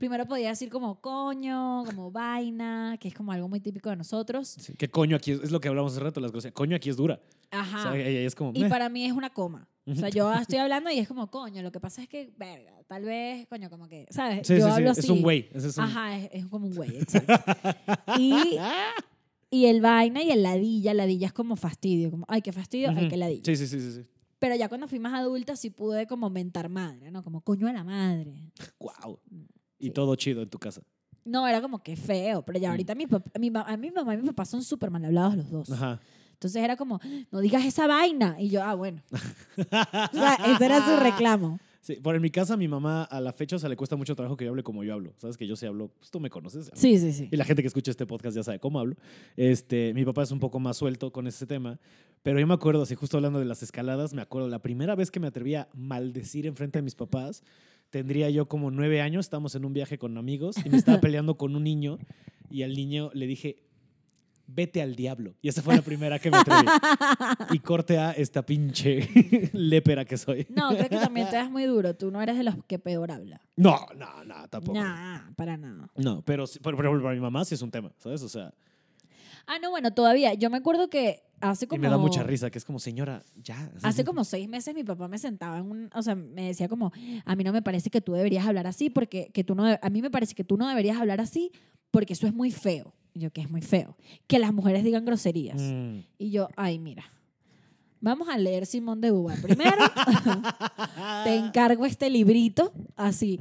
primero podía decir como coño, como vaina, que es como algo muy típico de nosotros. ¿Qué coño aquí es? Es lo que hablamos hace rato, las groserías. Coño aquí es dura. O Ajá. sea, ella es como, Y para mí es una coma. O sea, yo estoy hablando y es como, coño, lo que pasa es que, verga, tal vez, coño, como que, ¿sabes? Sí, yo sí, sí, hablo Es así. un güey. es un- Ajá, es, es como un güey, <laughs> exacto. y, y el vaina y el ladilla, ladilla es como fastidio, como, ay, qué fastidio, ay, Ujú. qué ladilla. Sí, sí, sí, sí. sí. Pero ya cuando fui más adulta sí pude como mentar madre, ¿no? Como coño a la madre. <laughs> Wow. Y Sí. todo chido en tu casa. No, era como que feo, pero ya Mm. ahorita mi, pap- mi, a mi mamá y mi papá son súper mal hablados los dos. Ajá. Entonces era como, no digas esa vaina. Y yo, ah, bueno. <laughs> o sea, ese era su reclamo. Sí, por en mi casa, a mi mamá a la fecha o sea, le cuesta mucho trabajo que yo hable como yo hablo. Sabes que yo sí hablo, pues tú me conoces. Sí, sí, sí. Y la gente que escucha este podcast ya sabe cómo hablo. Este, mi papá es un poco más suelto con ese tema. Pero yo me acuerdo, así justo hablando de las escaladas, me acuerdo la primera vez que me atreví a maldecir enfrente de mis papás, tendría yo como nueve años, estábamos en un viaje con amigos y me estaba <laughs> peleando con un niño y al niño le dije, vete al diablo. Y esa fue la primera que me atreví. y corte a esta pinche <laughs> lépera que soy. No, creo que también te das muy duro. Tú no eres de los que peor habla. No, no, no, tampoco. Nah, para nada. No, pero, por ejemplo, para mi mamá sí es un tema, ¿sabes? O sea, Ah, no, bueno, todavía. Yo me acuerdo que hace y como... me da mucha risa, que es como, señora, ya. Hace como seis meses mi papá me sentaba en un, o sea, me decía como, a mí no me parece que tú deberías hablar así porque que tú no, a mí me parece que tú no deberías hablar así porque eso es muy feo. Y yo, que es muy feo. Que las mujeres digan groserías. Mm. Y yo, ay, mira, vamos a leer Simón de Beauvoir. Primero, <laughs> te encargo este librito, así,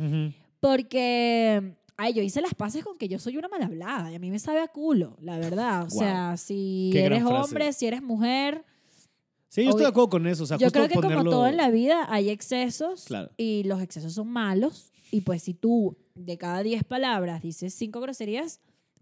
porque, ay, yo hice las paces con que yo soy una mal hablada y a mí me sabe a culo, la verdad. O sea, si Qué eres frase. hombre, si eres mujer, Sí, yo estoy de acuerdo con eso. O sea, yo justo creo que como todo en la vida hay excesos Claro. y los excesos son malos. Y pues si tú de cada 10 palabras dices 5 groserías,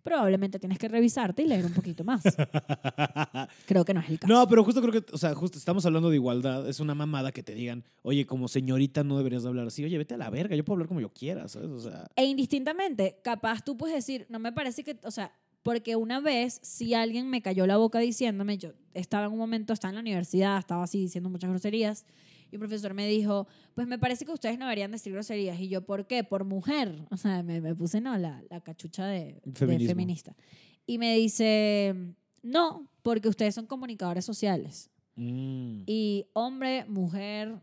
probablemente tienes que revisarte y leer un poquito más. <laughs> Creo que no es el caso. No, pero justo creo que, o sea, justo estamos hablando de igualdad. Es una mamada que te digan, oye, como señorita no deberías de hablar así. Oye, vete a la verga, yo puedo hablar como yo quiera, ¿sabes? O sea, E indistintamente, capaz tú puedes decir, no me parece que, o sea, porque una vez si alguien me cayó la boca diciéndome, yo estaba en un momento, estaba en la universidad, estaba así diciendo muchas groserías, y un profesor me dijo, pues me parece que ustedes no deberían decir groserías. Y yo, ¿por qué? Por mujer. <laughs> O sea, me, me puse, no, la, la cachucha de, de feminista. Y me dice, no, porque ustedes son comunicadores sociales. mm, Y hombre, mujer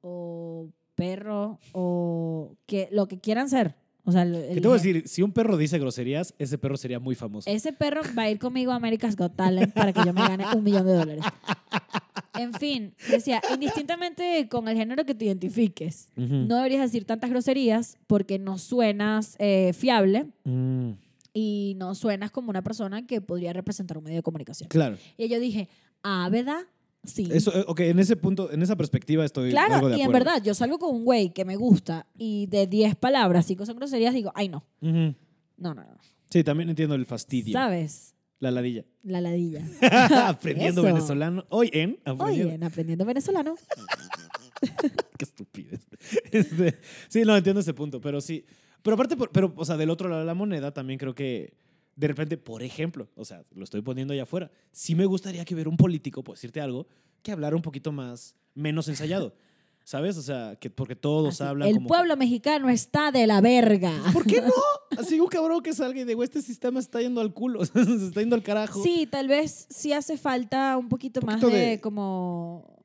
o perro o que lo que quieran ser. O sea, el- ¿Qué te voy a decir? Si un perro dice groserías, ese perro sería muy famoso. Ese perro va a ir conmigo a America's Got Talent para que yo me gane un millón de dólares. <laughs> En fin, decía, indistintamente con el género que te identifiques, no deberías decir tantas groserías porque no suenas eh, fiable Mm, y no suenas como una persona que podría representar un medio de comunicación. claro. Y yo dije, ah, ¿verdad? Sí. Eso, eh, ok, en ese punto, en esa perspectiva estoy algo Claro, de y en verdad, yo salgo con un güey que me gusta y de 10 palabras, 5 son groserías, digo, ay, no. No, no, no. Sí, también entiendo el fastidio. ¿Sabes? La ladilla. La ladilla. <laughs> Aprendiendo Eso. venezolano. Hoy en. aprendiendo- Oye, en aprendiendo venezolano. <laughs> Qué estupidez. Este, sí, no, entiendo ese punto, pero sí. Pero aparte, por- pero, o sea, del otro lado de la moneda, también creo que de repente, por ejemplo, o sea, lo estoy poniendo allá afuera, sí me gustaría que hubiera un político, por decirte algo, que hablara un poquito más, menos ensayado. ¿Sabes? O sea, que porque todos Así, hablan el como. pueblo mexicano está de la verga. ¿Por qué no? <laughs> Así un cabrón que salga y güey, este sistema está yendo al culo, <laughs> se está yendo al carajo. Sí, tal vez sí hace falta un poquito, más poquito de, de- como...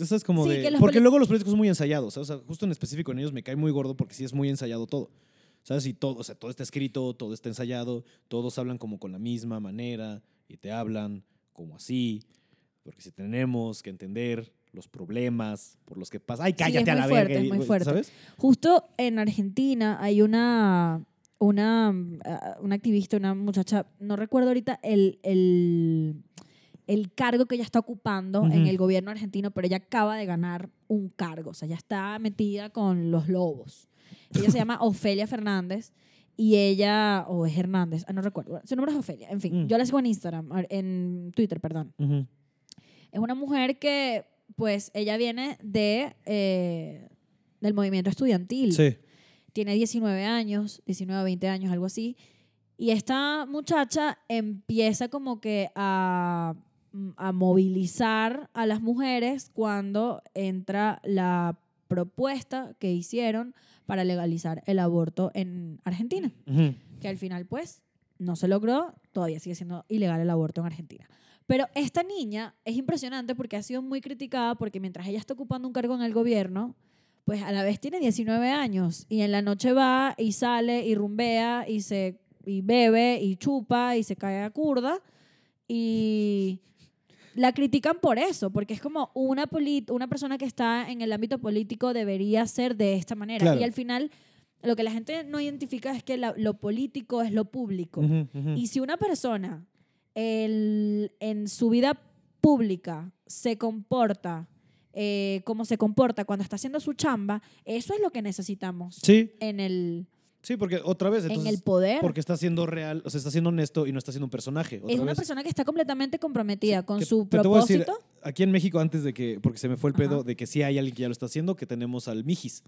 Eso es como Sí, de. que Porque luego los políticos son muy ensayados. O sea, justo en específico en ellos me cae muy gordo porque sí es muy ensayado todo. ¿Sabes? Y todo, o sea, todo está escrito, todo está ensayado, todos hablan como con la misma manera y te hablan como así. Porque si tenemos que entender los problemas por los que pasa. ¡Ay, cállate a la fuerte, verga! es muy fuerte. ¿Sabes? Justo en Argentina hay una, una, ah, una activista, una muchacha, no recuerdo ahorita el, el, el cargo que ella está ocupando en el gobierno argentino, pero ella acaba de ganar un cargo, o sea, ya está metida con los lobos. Ella se <laughs> llama Ofelia Fernández y ella, o es Hernández, ah, no recuerdo, su nombre es Ofelia, en fin, Mm. yo la sigo en Instagram, en Twitter, perdón. Ujú. Es una mujer que, pues, ella viene de, eh, del movimiento estudiantil. Sí. Tiene 19 años, 19, 20 años, algo así. Y esta muchacha empieza como que a, a movilizar a las mujeres cuando entra la propuesta que hicieron para legalizar el aborto en Argentina que al final pues no se logró, todavía sigue siendo ilegal el aborto en Argentina. Pero esta niña es impresionante porque ha sido muy criticada porque mientras ella está ocupando un cargo en el gobierno, pues a la vez tiene 19 años y en la noche va y sale y rumbea y se y bebe y chupa y se cae a curda y la critican por eso, porque es como una, una persona que está en el ámbito político debería ser de esta manera. Claro. Y al final, lo que la gente no identifica es que la- lo político es lo público. Y si una persona el- en su vida pública se comporta eh, como se comporta cuando está haciendo su chamba, eso es lo que necesitamos Sí, en, el, sí, porque otra vez, en el poder. porque está siendo real, o sea, está siendo honesto y no está siendo un personaje. Otra es una vez. persona que está completamente comprometida con Que su te- te voy a decir, propósito. aquí en México, antes de que, porque se me fue el pedo de que sí hay alguien que ya lo está haciendo, que tenemos al Mijis.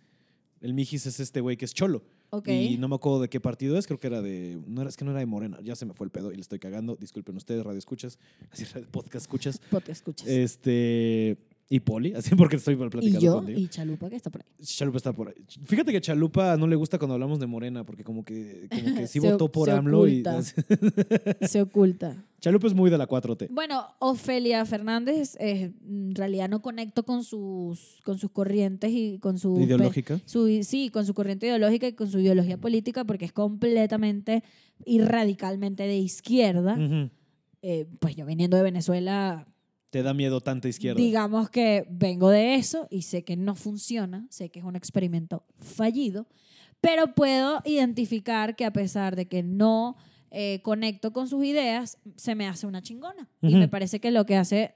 El Mijis es este güey que es cholo. Y no me acuerdo de qué partido es, creo que era de. No era, es que no era de Morena, ya se me fue el pedo y le estoy cagando. Disculpen ustedes, radio escuchas, <laughs> así radio podcast escuchas. Te escuchas. Este. Y Poli, así <laughs> porque estoy y platicando yo contigo. y Chalupa que está por ahí. Chalupa está por ahí. Fíjate que Chalupa no le gusta cuando hablamos de Morena, porque como que, como que <laughs> sí votó por se AMLO y. <laughs> Se oculta. Chalupa es muy de la 4T. Bueno, Ofelia Fernández, eh, en realidad no conecto con sus, con sus corrientes y con su... Ideológica. su- sí, con su corriente ideológica y con su ideología política, porque es completamente y radicalmente de izquierda. Eh, pues yo viniendo de Venezuela, Te da miedo tanta izquierda. digamos que vengo de eso y sé que no funciona, sé que es un experimento fallido, pero puedo identificar que a pesar de que no eh, conecto con sus ideas, se me hace una chingona. Y me parece que lo que hace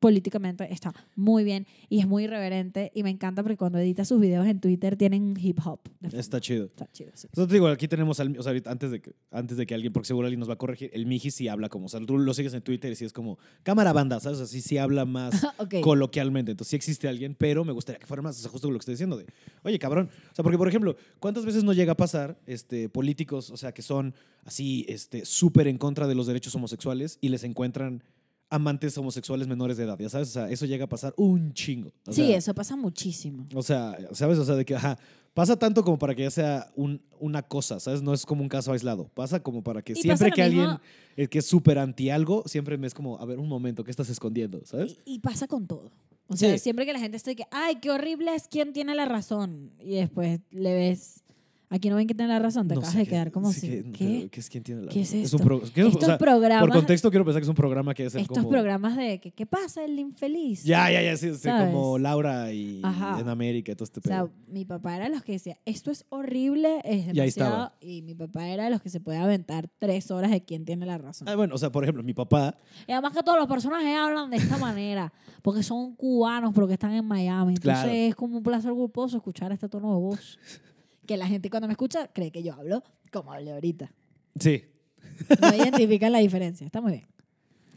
políticamente está muy bien y es muy irreverente y me encanta porque cuando edita sus videos en Twitter tienen hip hop. Está chido. Está chido, sí. Entonces te digo, aquí tenemos al, o sea, antes de que antes de que alguien, porque seguro alguien nos va a corregir, el Miji sí habla como, o sea, tú lo sigues en Twitter y sí es como cámara banda, ¿sabes? Así sí habla más <laughs> ok. coloquialmente. Entonces sí existe alguien, pero me gustaría que fuera más, o sea, justo lo que estoy diciendo de, oye, cabrón, o sea, porque por ejemplo, ¿cuántas veces no llega a pasar este políticos, o sea, que son así este súper en contra de los derechos homosexuales y les encuentran amantes homosexuales menores de edad, ya sabes? O sea, eso llega a pasar un chingo. O sí, sea, eso pasa muchísimo. o sea, ¿sabes? O sea, de que, ajá, pasa tanto como para que ya sea un- una cosa, ¿sabes? No es como un caso aislado. Pasa como para que Y siempre que alguien el que es súper anti algo, siempre me es como, a ver, un momento, ¿qué estás escondiendo? ¿Sabes? Y, y pasa con todo. O sea, Sí. siempre que la gente está de que, ay, qué horrible es quién tiene la razón. Y después le ves, aquí no ven que tiene la razón, te No acabas de qué- quedar como sí, si, que- ¿qué? ¿Qué es quién tiene la ¿Qué es razón? esto? un pro- ¿qué es- o Estos sea, programas, Por contexto quiero pensar que es un programa que es estos como... programas de que, ¿qué pasa el infeliz? Ya, ya, ya, sí, sí, como Laura y Ajá. en América y todo este O sea, pedo. mi papá era de los que decía, esto es horrible, es Y demasiado. Y mi papá era de los que se puede aventar tres horas de quién tiene la razón. Ah, bueno, o sea, por ejemplo, mi papá, Y además que todos los personajes hablan de esta manera, porque son cubanos, porque están en Miami. Entonces Claro. es como un placer culposo escuchar este tono de voz. Que la gente cuando me escucha cree que yo hablo como hablé ahorita. sí. No <laughs> identifican la diferencia. Está muy bien.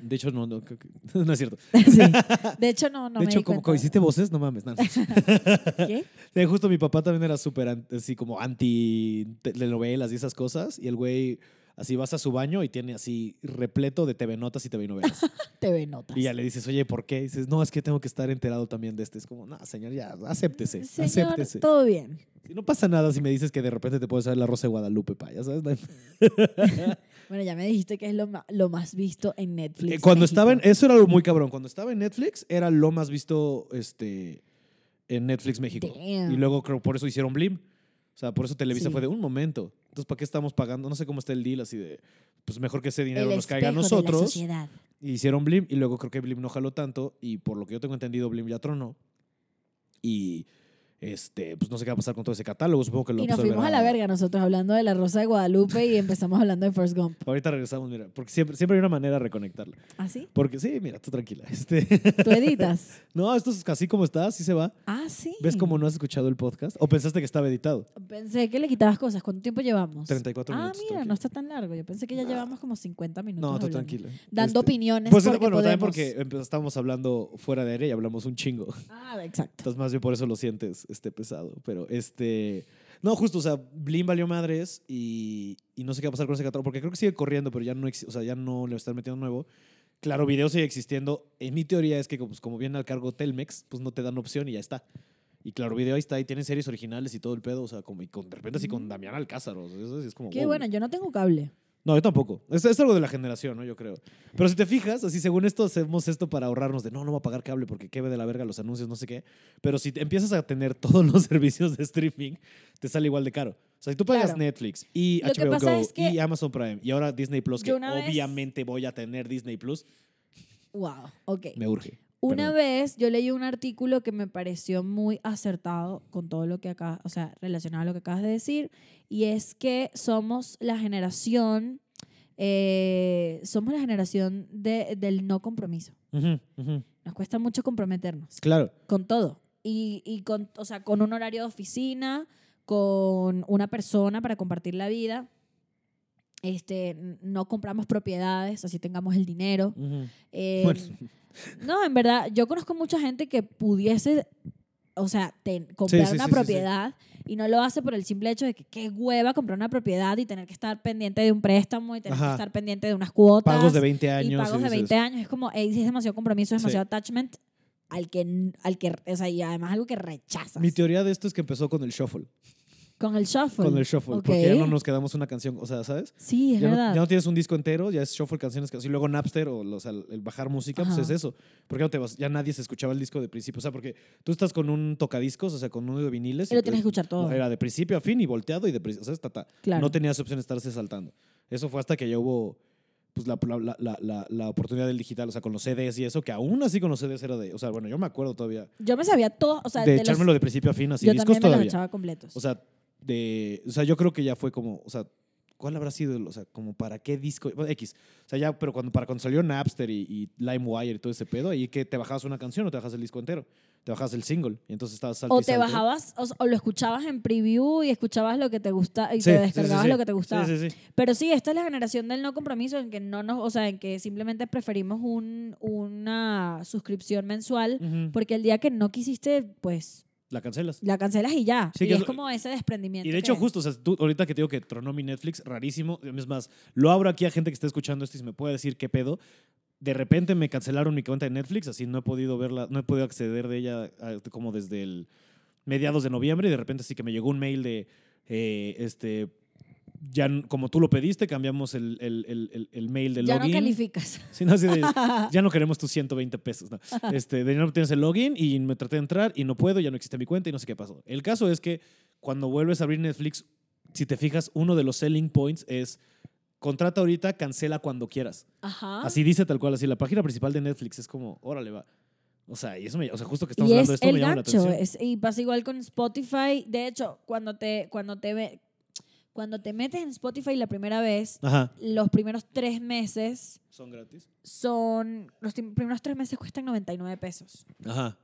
De hecho, no, no, <laughs> no es cierto. <laughs> Sí. De hecho, no, no de me hecho, di como, cuenta. como hiciste voces, no mames, nada. ¿Qué? Sí, justo mi papá también era súper así como anti telenovelas y esas cosas. Y el güey, así vas a su baño y tiene así repleto de TV Notas y TV novelas. <laughs> TV Notas. y ya le dices, oye, ¿por qué? Y dices, no, es que tengo que estar enterado también de este. Es como, no, señor, ya, acéptese, Señor, acéptese. todo bien. Si no pasa nada si me dices que de repente te puedes saber la Rosa de Guadalupe, pa, ya sabes. <laughs> Bueno, ya me dijiste que es lo, lo más visto en Netflix. Eh, Cuando México. estaba en, eso era algo muy cabrón. Cuando estaba en Netflix, era lo más visto este, en Netflix México. Damn. Y luego creo por eso hicieron Blim. O sea, por eso Televisa Sí. fue de un momento. Entonces, ¿para qué estamos pagando? No sé cómo está el deal así de, pues mejor que ese dinero El nos caiga a espejo de la nosotros. Y hicieron Blim y luego creo que Blim no jaló tanto y por lo que yo tengo entendido, Blim ya tronó. Y este, pues no sé qué va a pasar con todo ese catálogo. Supongo que lo Y nos fuimos a la verga nosotros hablando de la Rosa de Guadalupe y empezamos hablando de First Gump. Ahorita regresamos, mira, porque siempre, siempre hay una manera de reconectarlo. ¿Ah, sí? Porque sí, mira, tú tranquila. <laughs> Este, ¿Tú editas? no, esto es así como está, así se va. Ah, sí. ¿Ves cómo no has escuchado el podcast? ¿O pensaste que estaba editado? Pensé que le quitabas cosas. ¿Cuánto tiempo llevamos? 34 ah, minutos, mira, tranquila. no está tan largo. Yo pensé que ya llevamos como 50 minutos. No, tú tranquila. Dando Este, opiniones. Pues porque bueno, también porque empe- estábamos hablando fuera de aire y hablamos un chingo. Ah, exacto. Entonces, más bien por eso lo sientes este, pesado. Pero este. No, justo, o sea, Blim valió madres y, y no sé qué va a pasar con ese catálogo, porque creo que sigue corriendo, pero ya no, o sea, ya no le están metiendo nuevo. Claro, video sigue existiendo. En mi teoría es que, pues, como viene al cargo Telmex, pues no te dan opción y ya está. Y claro, video ahí está, y tienen series originales y todo el pedo, o sea, como y con, de repente así con Mm. Damián Alcázar, o sea, eso sí es como. Qué wow. bueno, yo no tengo cable. No, yo tampoco. Es, es algo de la generación, ¿no? Yo creo. Pero si te fijas, así según esto, hacemos esto para ahorrarnos de no, no voy a pagar cable porque qué ve de la verga los anuncios, no sé qué. Pero si te empiezas a tener <laughs> todos los servicios de streaming, te sale igual de caro. O sea, si tú pagas Claro. Netflix y Lo HBO Go es que y Amazon Prime y ahora Disney Plus, que vez- obviamente voy a tener Disney Plus, Wow, ok. me urge. Una Perdón. vez yo leí un artículo que me pareció muy acertado con todo lo que acá, o sea, relacionado a lo que acabas de decir, y es que somos la generación, eh, somos la generación de- del no compromiso. Ujú, ujú. Nos cuesta mucho comprometernos Claro. con todo. Y, y con, o sea, con un horario de oficina, con una persona para compartir la vida. Este, no compramos propiedades, así tengamos el dinero. Eh, Bueno. no, en verdad, yo conozco mucha gente que pudiese, o sea, ten- comprar sí, una sí, sí. propiedad Y no lo hace por el simple hecho de que qué hueva comprar una propiedad y tener que estar pendiente de un préstamo y tener Ajá. que estar pendiente de unas cuotas. Pagos de 20 y años. pagos de dices, 20 años. Es como, ey, sí es demasiado compromiso, es demasiado attachment al que, al que, o sea, y además algo que rechazas. Mi teoría de esto es que empezó con el shuffle. Con el shuffle. Con el shuffle. Ok. Porque ya no nos quedamos una canción, o sea, ¿sabes? Sí, es Ya no, verdad. ya no tienes un disco entero, ya es shuffle canciones, y luego Napster o, o sea, el bajar música, pues Ajá. es eso. Porque no te vas, ya nadie se escuchaba el disco de principio, o sea, porque tú estás con un tocadiscos, o sea, con uno de viniles. y lo tienes que escuchar todo. Era de principio a fin y volteado y de principio, o sea, tata. Claro. No tenías opción de estarse saltando. Eso fue hasta que ya hubo pues la, la, la, la, oportunidad del digital, o sea, con los CDs y eso, que aún así con los CDs era de, o sea, bueno, yo me acuerdo todavía Yo me sabía todo, o sea, de de los- echármelo de principio a fin, así, yo discos también me los todavía. echaba completos. O sea, de, o sea, yo creo que ya fue como, o sea, ¿cuál habrá sido? O sea, como para qué disco, bueno, X. O sea, ya, pero cuando, para cuando salió Napster y, y LimeWire y todo ese pedo, ahí que te bajabas una canción o te bajabas el disco entero, te bajabas el single y entonces estabas salte o te bajabas, o, o lo escuchabas en preview y escuchabas lo que te gusta y Sí, te sí, sí, descargabas sí. lo que te gustaba. Sí, sí, sí. Pero sí, esta es la generación del no compromiso en que no nos, o sea, en que simplemente preferimos un, una suscripción mensual Ujú. porque el día que no quisiste, pues La cancelas. la cancelas y ya. Sí, y que es como ese desprendimiento. Y de hecho, que- justo, o sea, tú ahorita que te digo que tronó mi Netflix, rarísimo. Es más, lo abro aquí a gente que esté escuchando esto y se me puede decir qué pedo. De repente me cancelaron mi cuenta de Netflix, así no he podido verla, no he podido acceder de ella como desde el mediados de noviembre y de repente sí que me llegó un mail de, eh, este, ya como tú lo pediste, cambiamos el, el- el- mail de ya login. no calificas. Sí, no, así de, <laughs> ya no queremos tus 120 pesos. No. Este, de no tienes el login y me traté de entrar y no puedo, ya no existe mi cuenta y no sé qué pasó. El caso es que cuando vuelves a abrir Netflix, si te fijas, uno de los selling points es contrata ahorita, cancela cuando quieras. Ajá. Así dice tal cual, así la página principal de Netflix es como, órale, va. O sea, y eso me, o sea, justo que estamos y hablando es de esto me llama la atención. es- y pasa igual con Spotify. De hecho, cuando te, cuando te ve, cuando te metes en Spotify la primera vez, Ajá. los primeros tres meses Son gratis. son. Los primeros tres meses cuestan 99 pesos. Ajá.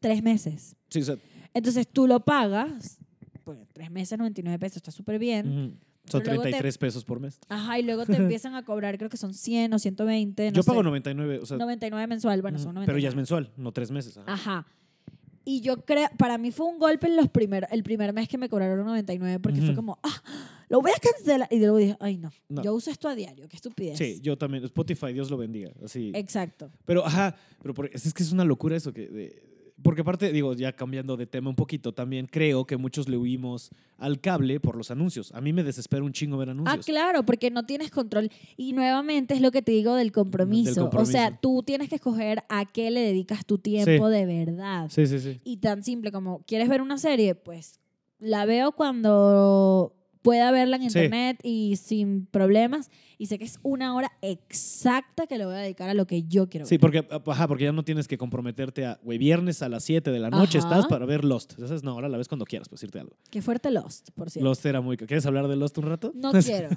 Tres meses. Sí, o sea, Entonces tú lo pagas. Pues tres meses, 99 pesos, está súper bien. son Pero luego te- 33 pesos por mes. Ajá, y luego te <laughs> empiezan a cobrar, creo que son 100 o 120. No Yo sé. pago 99, o sea, 99 mensual, bueno, son 99. pero ya es mensual, no tres meses. Ajá. Ajá. Y yo creo, para mí fue un golpe en los primer, el primer mes que me cobraron 99 porque fue Ujú. como, ah, lo voy a cancelar. Y luego dije, ay no, No. yo uso esto a diario, qué estupidez. Sí, yo también. Spotify, Dios lo bendiga. Así. Exacto. Pero, ajá, pero por- es, es que es una locura eso. que de- Porque aparte, digo, ya cambiando de tema un poquito, también creo que muchos le huimos al cable por los anuncios. A mí me desespera un chingo ver Ah, anuncios. claro, porque no tienes control. Y nuevamente es lo que te digo del compromiso. O compromiso. sea, tú tienes que escoger a qué le dedicas tu tiempo de verdad. Sí, sí, sí. Y tan simple como, ¿quieres ver una serie? Pues la veo cuando pueda verla en Sí. internet y sin problemas. Y sé que es una hora exacta que le voy a dedicar a lo que yo quiero Sí, ver. porque, ajá, porque ya no tienes que comprometerte a, güey, viernes a las 7 de la noche Ajá. estás para ver Lost. Entonces, no, ahora la ves cuando quieras, pues decirte algo. Qué fuerte Lost, por cierto. Lost era muy... ¿Quieres hablar de Lost un rato? No <laughs> quiero.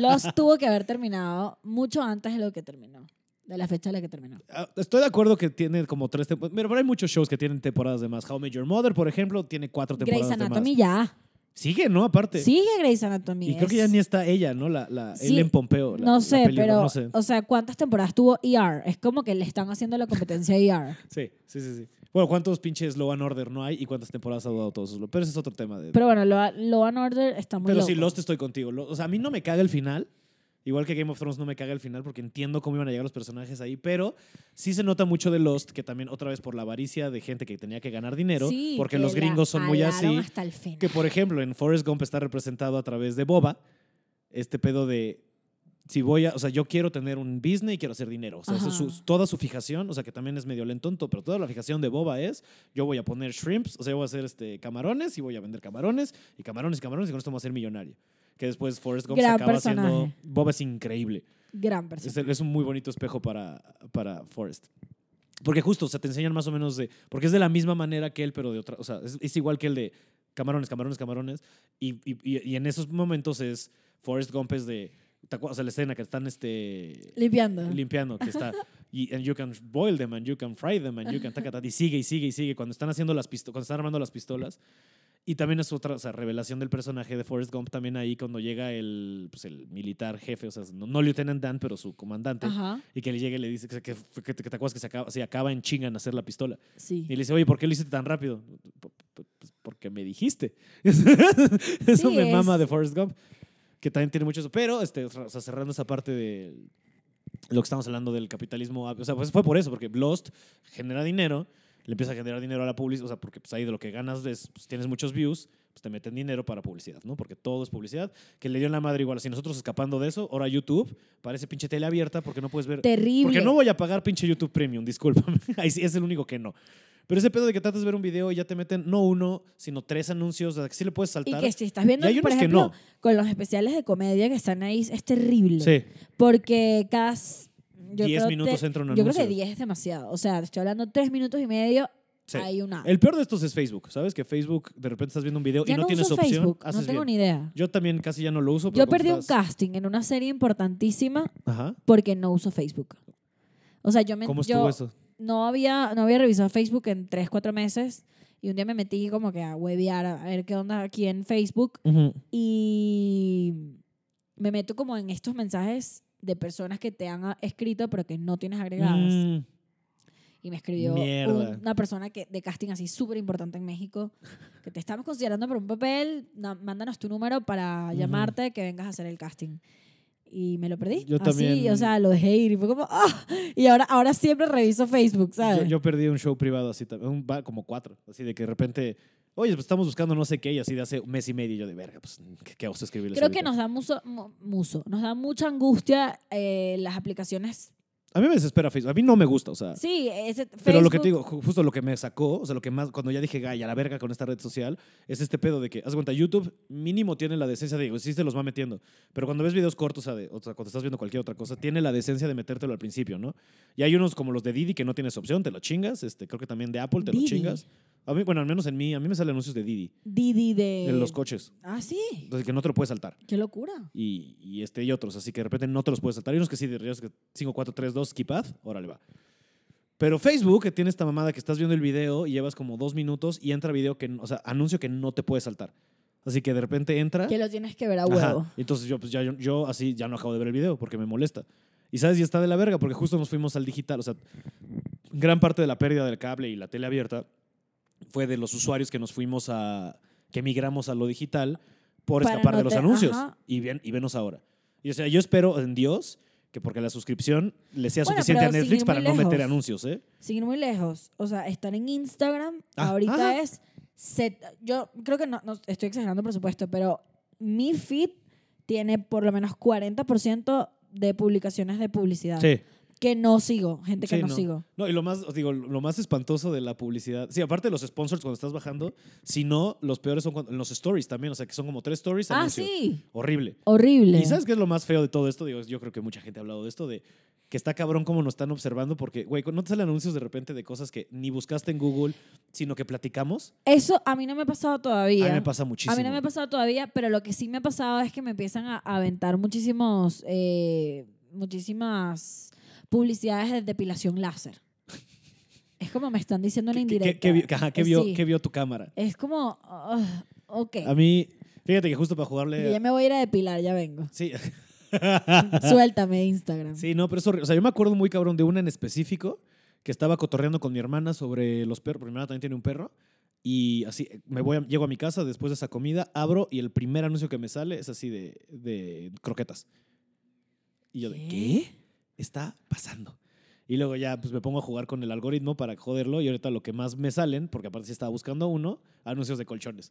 Lost tuvo que haber terminado mucho antes de lo que terminó. De la fecha en la que terminó. Ah, Estoy de acuerdo que tiene como tres temporadas. Pero hay muchos shows que tienen temporadas de más. How Met Your Mother, por ejemplo, tiene cuatro temporadas Grey's de Anatomy más. ya. Sigue, ¿no? Aparte. Sigue Grey's Anatomy. Y creo que ya ni está ella, ¿no? La, la Sí, Ellen Pompeo. la- no la sé, película, pero, no sé. o sea, ¿cuántas temporadas tuvo ER? Es como que le están haciendo la competencia a ER. <laughs> Sí, sí, sí, sí. Bueno, ¿cuántos pinches Law and Order no hay y cuántas temporadas ha dado todos esos? Pero ese es otro tema. De... Pero bueno, Law, Law and Order está muy Pero loco. sí, Lost estoy contigo. O sea, a mí no me caga el final. Igual que Game of Thrones no me caga el final porque entiendo cómo iban a llegar los personajes ahí. Pero sí se nota mucho de Lost que también otra vez por la avaricia de gente que tenía que ganar dinero. Sí, porque que los gringos son muy así. Que por ejemplo en Forrest Gump está representado a través de Boba. Este pedo de si voy a, o sea, yo quiero tener un business y quiero hacer dinero. O sea, es su- toda su fijación, o sea, que también es medio lentonto, pero toda la fijación de Boba es, yo voy a poner shrimps, o sea, yo voy a hacer este, camarones y voy a vender camarones y camarones y camarones y con esto voy a ser millonario. Que después Forrest Gump Gran se acaba haciendo... personaje. Boba es increíble. Gran Es, persona. el- es un muy bonito espejo para, para Forrest. Porque justo, o sea, te enseñan más o menos de... Porque es de la misma manera que él, pero de otra... O sea, es, es igual que el de camarones, camarones, camarones. Y, y, y- en esos momentos es... Forrest Gump es de... O sea, la escena que están este, Limpiando. limpiando, que está... <laughs> Y and you can boil them, and you can fry them, and you can... taca, taca, y sigue, y sigue, y sigue. Cuando están haciendo las pistolas... Cuando están armando las pistolas... Y también es otra o sea, revelación del personaje de Forrest Gump también ahí cuando llega el, pues, el militar jefe, o sea, no, no Lieutenant Dan, pero su comandante, Ajá, y que le llegue y le dice que, que, que- que te acuerdas que se acaba, se acaba en chinga en hacer la pistola. sí. Y le dice, oye, ¿por qué lo hiciste tan rápido? Pues, porque me dijiste. <laughs> eso Sí, me mama es- de Forrest Gump, que también tiene mucho eso. Pero, este, o sea, cerrando esa parte de lo que estamos hablando del capitalismo, o sea, pues fue por eso, porque Lost genera dinero, le empieza a generar dinero a la publicidad, o sea, porque pues ahí de lo que ganas es, pues, tienes muchos views, pues te meten dinero para publicidad, ¿no? Porque todo es publicidad, que le dio en la madre igual. Así nosotros escapando de eso, ahora YouTube parece pinche tele abierta porque no puedes ver... Terrible. Porque no voy a pagar pinche YouTube Premium, discúlpame. <laughs> Ahí sí es el único que no. Pero ese pedo de que tratas de ver un video y ya te meten no uno, sino tres anuncios, sea, que sí le puedes Y saltar. que si estás viendo, Y hay por unos que ejemplo, no. con los especiales de comedia que están ahí, es terrible. Sí, Porque cada... yo 10 creo minutos te- entra un Yo creo que 10 es demasiado. O sea, estoy hablando 3 minutos y medio, Sí. hay una... El peor de estos es Facebook, ¿sabes? Que Facebook de repente estás viendo un video ya y no, no tienes opción. Facebook, no tengo bien. ni idea. Yo también casi ya no lo uso. Yo perdí un estás- casting en una serie importantísima Ajá. porque no uso Facebook. O sea, yo, me, ¿Cómo yo estuvo eso? no, había, no había revisado Facebook en 3, 4 meses y un día me metí como que a huevear, a ver qué onda aquí en Facebook y me meto como en estos mensajes de personas que te han ah, escrito pero que no tienes agregadas. Mm, Y me escribió un- una persona que, de casting así súper importante en México, que te estamos considerando por un papel, mándanos tu número para Ujú. llamarte, que vengas a hacer el casting. Y me lo perdí. Yo así, también- o sea, lo dejé ir y fue como, ¡ah! Y ahora, ahora siempre reviso Facebook, ¿sabes? yo, yo perdí un show privado así, un, como cuatro, así de que de repente, oye, pues estamos buscando no sé qué, y así de hace un mes y medio, y yo de verga, pues, ¿qué, qué oso escribirles Creo que ahorita?". nos da muso, mu- muso, nos da mucha angustia eh, las aplicaciones. A mí me desespera Facebook, a mí no me gusta, o sea, Sí, ese pero lo que Facebook- te digo, ju- justo lo que me sacó, o sea, lo que más, cuando ya dije, gay, a la verga con esta red social, es este pedo de que, haz cuenta, YouTube mínimo tiene la decencia de, sí se los va metiendo, pero cuando ves videos cortos, o sea, de- o sea, cuando estás viendo cualquier otra cosa, tiene la decencia de metértelo al principio, ¿no? Y hay unos como los de Didi que no tienes opción, te lo chingas, este, creo que también de Apple te Didi. lo chingas. A mí, bueno, al menos en mí, a mí me salen anuncios de Didi, Didi de... de los coches, Ah, sí. entonces que no te lo puedes saltar. Qué locura. Y, y este y otros, así que de repente no te los puedes saltar. Hay unos que sí, de ríos que 5, 4, 3, 2, skip ad, órale va. Pero Facebook, que tiene esta mamada que estás viendo el video y llevas como dos minutos y entra video que, o sea, anuncio que no te puedes saltar. Así que de repente entra. Que lo tienes que ver a Ajá. huevo. Y entonces yo, pues ya, yo, yo así ya no acabo de ver el video porque me molesta. Y sabes, y está de la verga porque justo nos fuimos al digital. O sea, gran parte de la pérdida del cable y la tele abierta fue de los usuarios que nos fuimos a. que migramos a lo digital por Para escapar no de los te- anuncios. ajá. Y, ven, y venos ahora. Y o sea, yo espero en Dios que porque la suscripción le sea Bueno, suficiente a pero sin Netflix ir para muy no meter lejos. anuncios, ¿eh? Sin ir muy lejos. O sea, estar en Instagram Ah, ahorita ajá. es... set- yo creo que no, no estoy exagerando, por supuesto, pero mi feed tiene por lo menos 40% de publicaciones de publicidad. Sí. Que no sigo, gente que Sí, no, no. sigo. No, y lo más, os digo, lo más espantoso de la publicidad. Sí, aparte de los sponsors cuando estás bajando, si no, los peores son cuando- en los stories también. O sea, que son como tres stories. Ah, anuncio. sí. Horrible. Horrible. ¿Y sabes qué es lo más feo de todo esto? Digo, yo creo que mucha gente ha hablado de esto, de que está cabrón cómo nos están observando, porque, güey, no te salen anuncios de repente de cosas que ni buscaste en Google, sino que platicamos. Eso a mí no me ha pasado todavía. A mí me pasa muchísimo. A mí no me ha pasado todavía, pero lo que sí me ha pasado es que me empiezan a a aventar muchísimos, eh, muchísimas publicidades de depilación láser. Es como me están diciendo una ¿Qué, qué- indirecta. qué vi- ajá, ¿qué Eh, vio, sí. qué vio tu cámara? Es como, ah, ok. A mí, fíjate que justo para Yo jugarle... ya me voy a ir a depilar, ya vengo. Sí. <laughs> Suéltame Instagram. Sí, no, pero es horrible. O sea, yo me acuerdo muy cabrón de una en específico que estaba cotorreando con mi hermana sobre los perros. porque Mi hermana también tiene un perro. Y así, me voy a- llego a mi casa después de esa comida, abro y el primer anuncio que me sale es así de, de croquetas. Y yo de, ¿Qué? ¿Qué está pasando? Y luego ya pues me pongo a jugar con el algoritmo para joderlo y ahorita lo que más me salen, porque aparte sí estaba buscando uno, anuncios de colchones.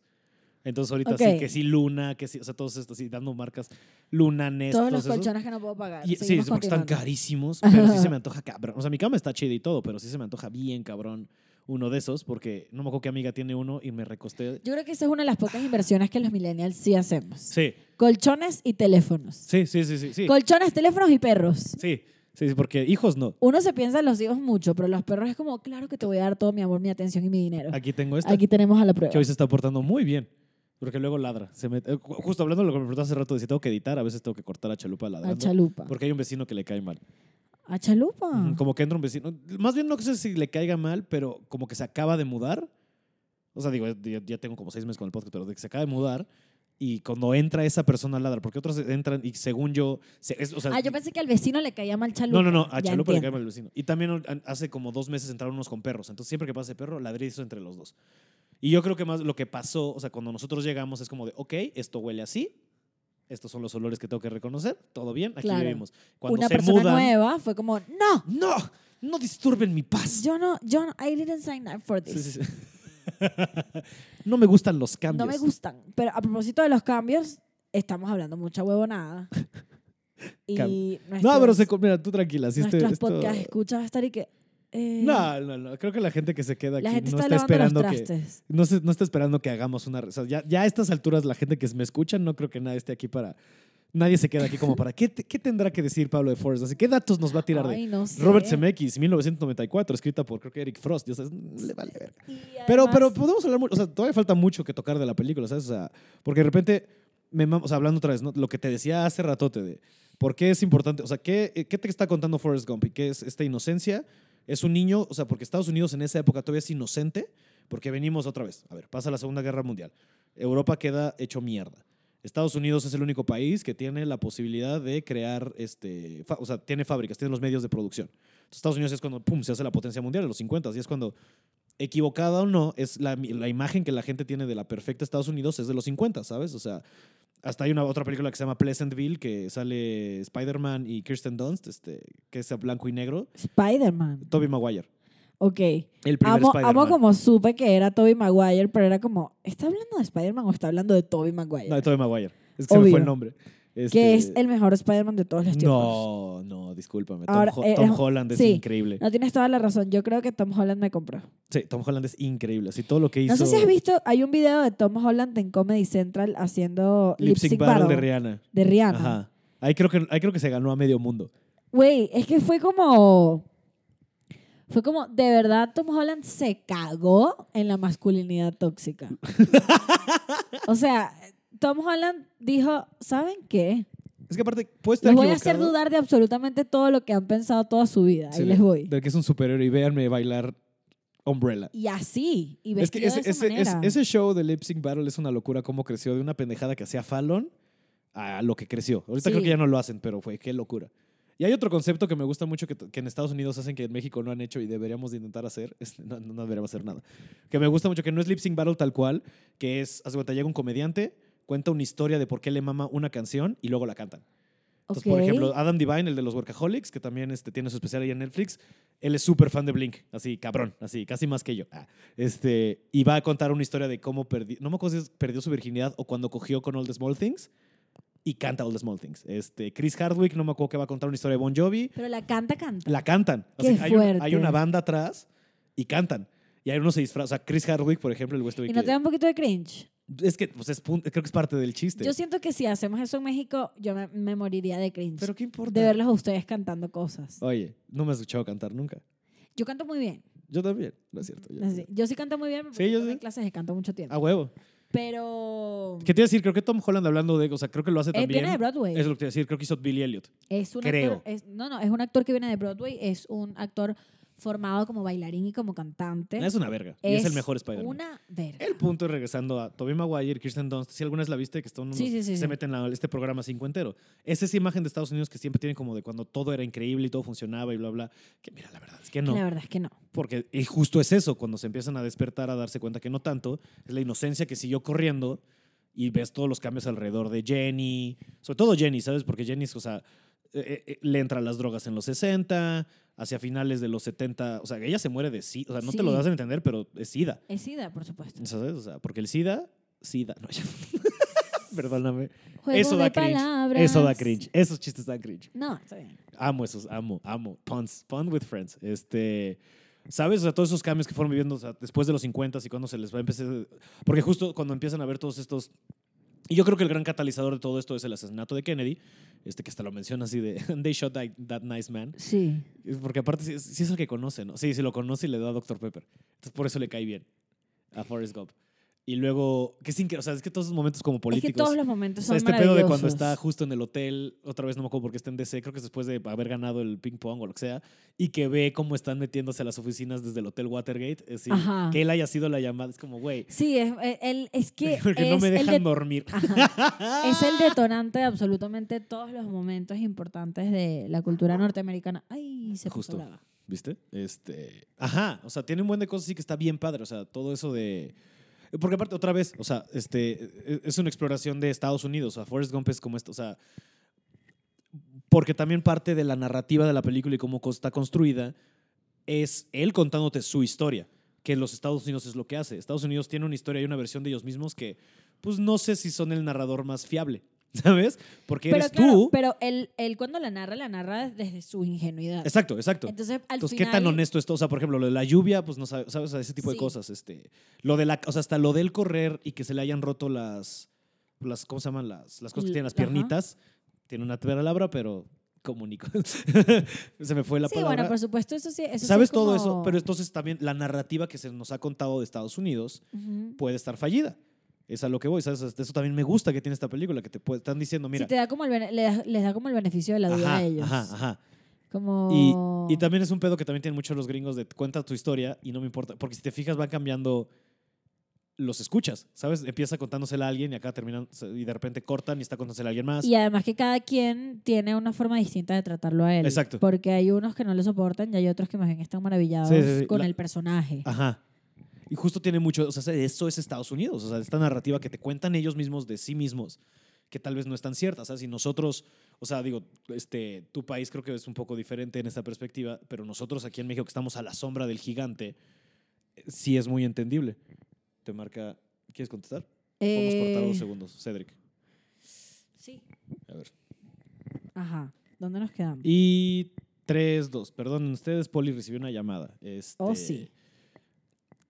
Entonces ahorita sí, Ok. que sí Luna, que sí, o sea, todos estos así dando marcas, Luna, Nest, Todos los colchones que no puedo pagar. Y- sí, porque están carísimos, <laughs> pero sí se me antoja cabrón. O sea, mi cama está chida y todo, pero sí se me antoja bien cabrón uno de esos, porque no me acuerdo qué amiga tiene uno y me recosté. Yo creo que esa es una de las pocas inversiones que los millennials sí hacemos. Sí, Colchones y teléfonos. sí, sí, sí, sí. Sí, Colchones, teléfonos y perros. sí, sí, porque hijos no. Uno se piensa en los hijos mucho, pero los perros es como, claro que te voy a dar todo mi amor, mi atención y mi dinero. Aquí tengo esta, Aquí tenemos a la prueba. que hoy se está portando muy bien. Porque luego ladra. Se mete- eh, ju- justo hablando de lo que me preguntaste hace rato, de si tengo que editar, a veces tengo que cortar a Chalupa A ladrando. chalupa. Porque hay un vecino que le cae mal. A chalupa. Como que entra un vecino. Más bien no sé si le caiga mal, pero como que se acaba de mudar. O sea, digo, ya tengo como seis meses con el podcast, pero de que se acaba de mudar. Y cuando entra esa persona ladra, porque otros entran y según yo. se- es- o sea, Ah, yo pensé que al vecino le caía mal chalupa. no, no, no, a Ya Chalupa le cae mal el vecino. Y también hace como dos meses entraron unos con perros. Entonces siempre que pasa ese perro, ladrizo entre los dos. Y yo creo que más lo que pasó, o sea, cuando nosotros llegamos es como de, ok, esto huele así, estos son los olores que tengo que reconocer, todo bien, aquí Claro. vivimos. Cuando Una se persona mudan, nueva fue como, no, no, no disturben mi paz. yo no, yo no, I didn't sign up for this. Sí, sí, sí. <laughs> no me gustan los cambios. No me gustan. Pero a propósito de los cambios, estamos hablando mucha huevonada. <laughs> y nuestros, No, pero se, mira, tú tranquila. Si este, nuestros esto- podcast escuchas va a estar y que... eh, No, no, no. Creo que la gente que se queda aquí gente no está, esperando que. No, se- no está esperando que hagamos una. O sea, ya, ya a estas alturas, la gente que me escucha, no creo que nadie esté aquí para. Nadie se queda aquí como para. ¿Qué, qué tendrá que decir Pablo de Forest? Así, ¿Qué datos nos va a tirar de Ay, no sé. Robert Zemeckis, 1994, escrita por creo que Eric Frost? Ya sabes, le vale verga. Pero, pero podemos hablar mucho. O sea, todavía falta mucho que tocar de la película, ¿sabes? O sea, porque de repente. Me o sea, hablando otra vez, ¿no? lo que te decía hace ratote de por qué es importante. O sea, ¿qué, qué te está contando Forrest Gump? ¿Y qué es esta inocencia? Es un niño, o sea, porque Estados Unidos en esa época todavía es inocente, porque venimos otra vez. A ver, pasa la Segunda Guerra Mundial. Europa queda hecho mierda. Estados Unidos es el único país que tiene la posibilidad de crear, este, o sea, tiene fábricas, tiene los medios de producción. Entonces, Estados Unidos es cuando, pum, se hace la potencia mundial en los 50 y es cuando, equivocada o no, es la, la imagen que la gente tiene de la perfecta Estados Unidos es de los 50, ¿sabes? O sea, hasta hay una otra película que se llama Pleasantville, que sale Spider-Man y Kirsten Dunst, este, que es a blanco y negro. Spider-Man. Tobey Maguire. Ok. El primer Amo, amo como supe que era Tobey Maguire, pero era como, ¿está hablando de Spider-Man o está hablando de Tobey Maguire? No, de Tobey Maguire. Es que se me fue el nombre. Que Este, es el mejor Spider-Man de todos los tiempos. No, no, discúlpame. Tom, Ahora, Ho- eh, Tom Holland es sí. increíble. No tienes toda la razón. Yo creo que Tom Holland me compró. Sí, Tom Holland es increíble. Así todo lo que hizo. No sé si has visto, hay un video de Tom Holland en Comedy Central haciendo Lip Sync Battle de Rihanna. de Rihanna. Ajá. Ahí creo, que, ahí creo que se ganó a medio mundo. Güey, es que fue como. Fue como, de verdad, Tom Holland se cagó en la masculinidad tóxica. <laughs> o sea, Tom Holland dijo: ¿Saben qué? Es que aparte, puede estar Les voy a hacer dudar de absolutamente todo lo que han pensado toda su vida. Sí, les voy. De que es un superhéroe y véanme bailar Umbrella. Y así, y Es que ese, de esa ese, manera. ese show de Lip Sync Battle es una locura cómo creció de una pendejada que hacía Fallon a lo que creció. Ahorita Sí. creo que ya no lo hacen, pero fue qué locura. Y hay otro concepto que me gusta mucho que, que en Estados Unidos hacen que en México no han hecho y deberíamos de intentar hacer. Es- no, no deberíamos hacer nada. Que me gusta mucho que no es Lip Sync Battle tal cual, que es, haz de cuenta, llega un comediante, cuenta una historia de por qué le mama una canción y luego la cantan. Entonces, por ejemplo, Adam Devine, el de los Workaholics, que también este, tiene su especial ahí en Netflix, él es súper fan de Blink, así, cabrón, así, casi más que yo. Ah, este, y va a contar una historia de cómo perdió, no me acuerdo si perdió su virginidad o cuando cogió con All the Small Things, y canta All the Small Things. Este, Chris Hardwick, no me acuerdo que va a contar una historia de Bon Jovi, Pero la canta, canta. la cantan. O Qué sea, hay, una, hay fuerte. una banda atrás y cantan. Y hay uno se disfraza. O sea, Chris Hardwick, por ejemplo, el West ¿Y no te da un poquito de cringe? Es que pues, es creo que es parte del chiste. Yo siento que si hacemos eso en México, yo me, me moriría de cringe. Pero qué importa. de verlos a ustedes cantando cosas. Oye, no me has escuchado cantar nunca. Yo canto muy bien. Yo también, no es cierto. yo- Yo sí canto muy bien porque Sí, yo sé. clases de canto mucho tiempo. A huevo. Pero ¿Qué te iba a decir? Creo que Tom Holland hablando de, o sea, creo que lo hace eh, también. viene de Broadway. Es lo que te iba a decir, creo que hizo Billy Elliot. Es un creo. actor, es- no, no, es un actor que viene de Broadway, es un actor formado como bailarín y como cantante. Es una verga. y es el mejor Spider-Man. Una verga. El punto es regresando a Tobey Maguire, Kirsten Dunst. Si alguna vez la viste, que están unos- Sí, sí, sí, se meten a este programa cincuentero. Es esa imagen de Estados Unidos que siempre tienen como de cuando todo era increíble y todo funcionaba y bla, bla. Que mira, la verdad es que no. La verdad es que no. Porque y justo es eso, cuando se empiezan a despertar, a darse cuenta que no tanto, es la inocencia que siguió corriendo y ves todos los cambios alrededor de Jenny, sobre todo Jenny, ¿sabes? Porque Jenny, es, o sea, eh, eh, le entra las drogas en los 60, hacia finales de los 70, o sea, ella se muere de SIDA, o sea, no te lo das a entender, pero es SIDA, Es SIDA, por supuesto. ¿sabes? O sea, porque el SIDA, SIDA, no, ya. <laughs> Perdóname. Juego eso da cringe. Eso da cringe. Esos chistes dan cringe. No, está bien. Amo esos, amo, amo. Puns, pun with friends. Este, ¿sabes? O sea, todos esos cambios que fueron viviendo o sea, después de los 50 y cuando se les va a empezar. Porque justo cuando empiezan a ver todos estos. Y yo creo que el gran catalizador de todo esto es el asesinato de Kennedy, este que hasta lo menciona así de <laughs> They shot that, that nice man. Sí. Porque aparte sí, sí es el que conoce, ¿no? Sí, sí lo conoce y le da a Dr. Pepper. Entonces por eso le cae bien a Forrest Gump. Y luego, que sin que, o sea, es que todos esos momentos como políticos. Es que todos los momentos O son sea, este pedo de cuando está justo en el hotel, otra vez no me acuerdo por qué está en DC, creo que es después de haber ganado el ping pong o lo que sea, y que ve cómo están metiéndose a las oficinas desde el hotel Watergate, es decir, Ajá. que él haya sido la llamada, es como, güey, Sí, es, él, es que <laughs> porque es, no me el dejan de- dormir. Ajá. es el detonante de absolutamente todos los momentos importantes de la cultura norteamericana. Ay, se puso Justo. brava. ¿Viste? Este, ajá, o sea, tiene un buen de cosas sí que está bien padre, o sea, todo eso de Porque aparte, otra vez, o sea, este, e- es una exploración de Estados Unidos. O sea, Forrest Gump es como esto, o sea, porque también parte de la narrativa de la película y cómo está construida es él contándote su historia, que los Estados Unidos es lo que hace. Estados Unidos tiene una historia y una versión de ellos mismos que, pues no sé si son el narrador más fiable, <laughs> ¿sabes? Porque Pero eres claro, tú. pero él, él cuando la narra, la narra desde su ingenuidad. Exacto, exacto. Entonces, al Entonces, final... ¿qué tan honesto esto? O sea, por ejemplo, lo de la lluvia, pues no sabes, ¿sabes? Ese tipo de Sí. cosas. Este, lo de la, o sea, hasta lo del correr y que se le hayan roto las, las ¿cómo se llaman? Las, las cosas que tienen las ajá. piernitas. Tiene una palabra, pero comunico. <laughs> se me fue la sí, palabra. bueno, por supuesto, eso sí. Eso sí Sabes es todo eso, pero entonces también la narrativa que se nos ha contado de Estados Unidos puede estar fallida. Es a lo que voy, ¿sabes? Eso también me gusta que tiene esta película, que te puede- están diciendo, mira, Sí, te da como el bene- le da- les da como el beneficio de la duda ajá, a ellos. ajá, ajá. Como... Y, y también es un pedo que también tienen muchos los gringos de cuenta tu historia y no me importa, porque si te fijas van cambiando los escuchas, ¿sabes? Empieza contándosela a alguien y acá terminan y de repente cortan y está contándosela a alguien más. Y además que cada quien tiene una forma distinta de tratarlo a él. Exacto. Porque hay unos que no le soportan y hay otros que más bien están maravillados Sí, sí, sí. con La- el personaje. Ajá. Y justo tiene mucho, o sea, eso es Estados Unidos, o sea, esta narrativa que te cuentan ellos mismos de sí mismos, que tal vez no es tan cierta, o sea, si nosotros, o sea, digo, este, tu país creo que es un poco diferente en esta perspectiva, pero nosotros aquí en México que estamos a la sombra del gigante, eh, sí es muy entendible. Te marca, ¿quieres contestar? Podemos cortar Eh, dos segundos, Cedric. Sí. A ver. Ajá. ¿Dónde nos quedamos? Y 3, 2. Perdón, ustedes, Poli recibió una llamada. Este, Oh, sí.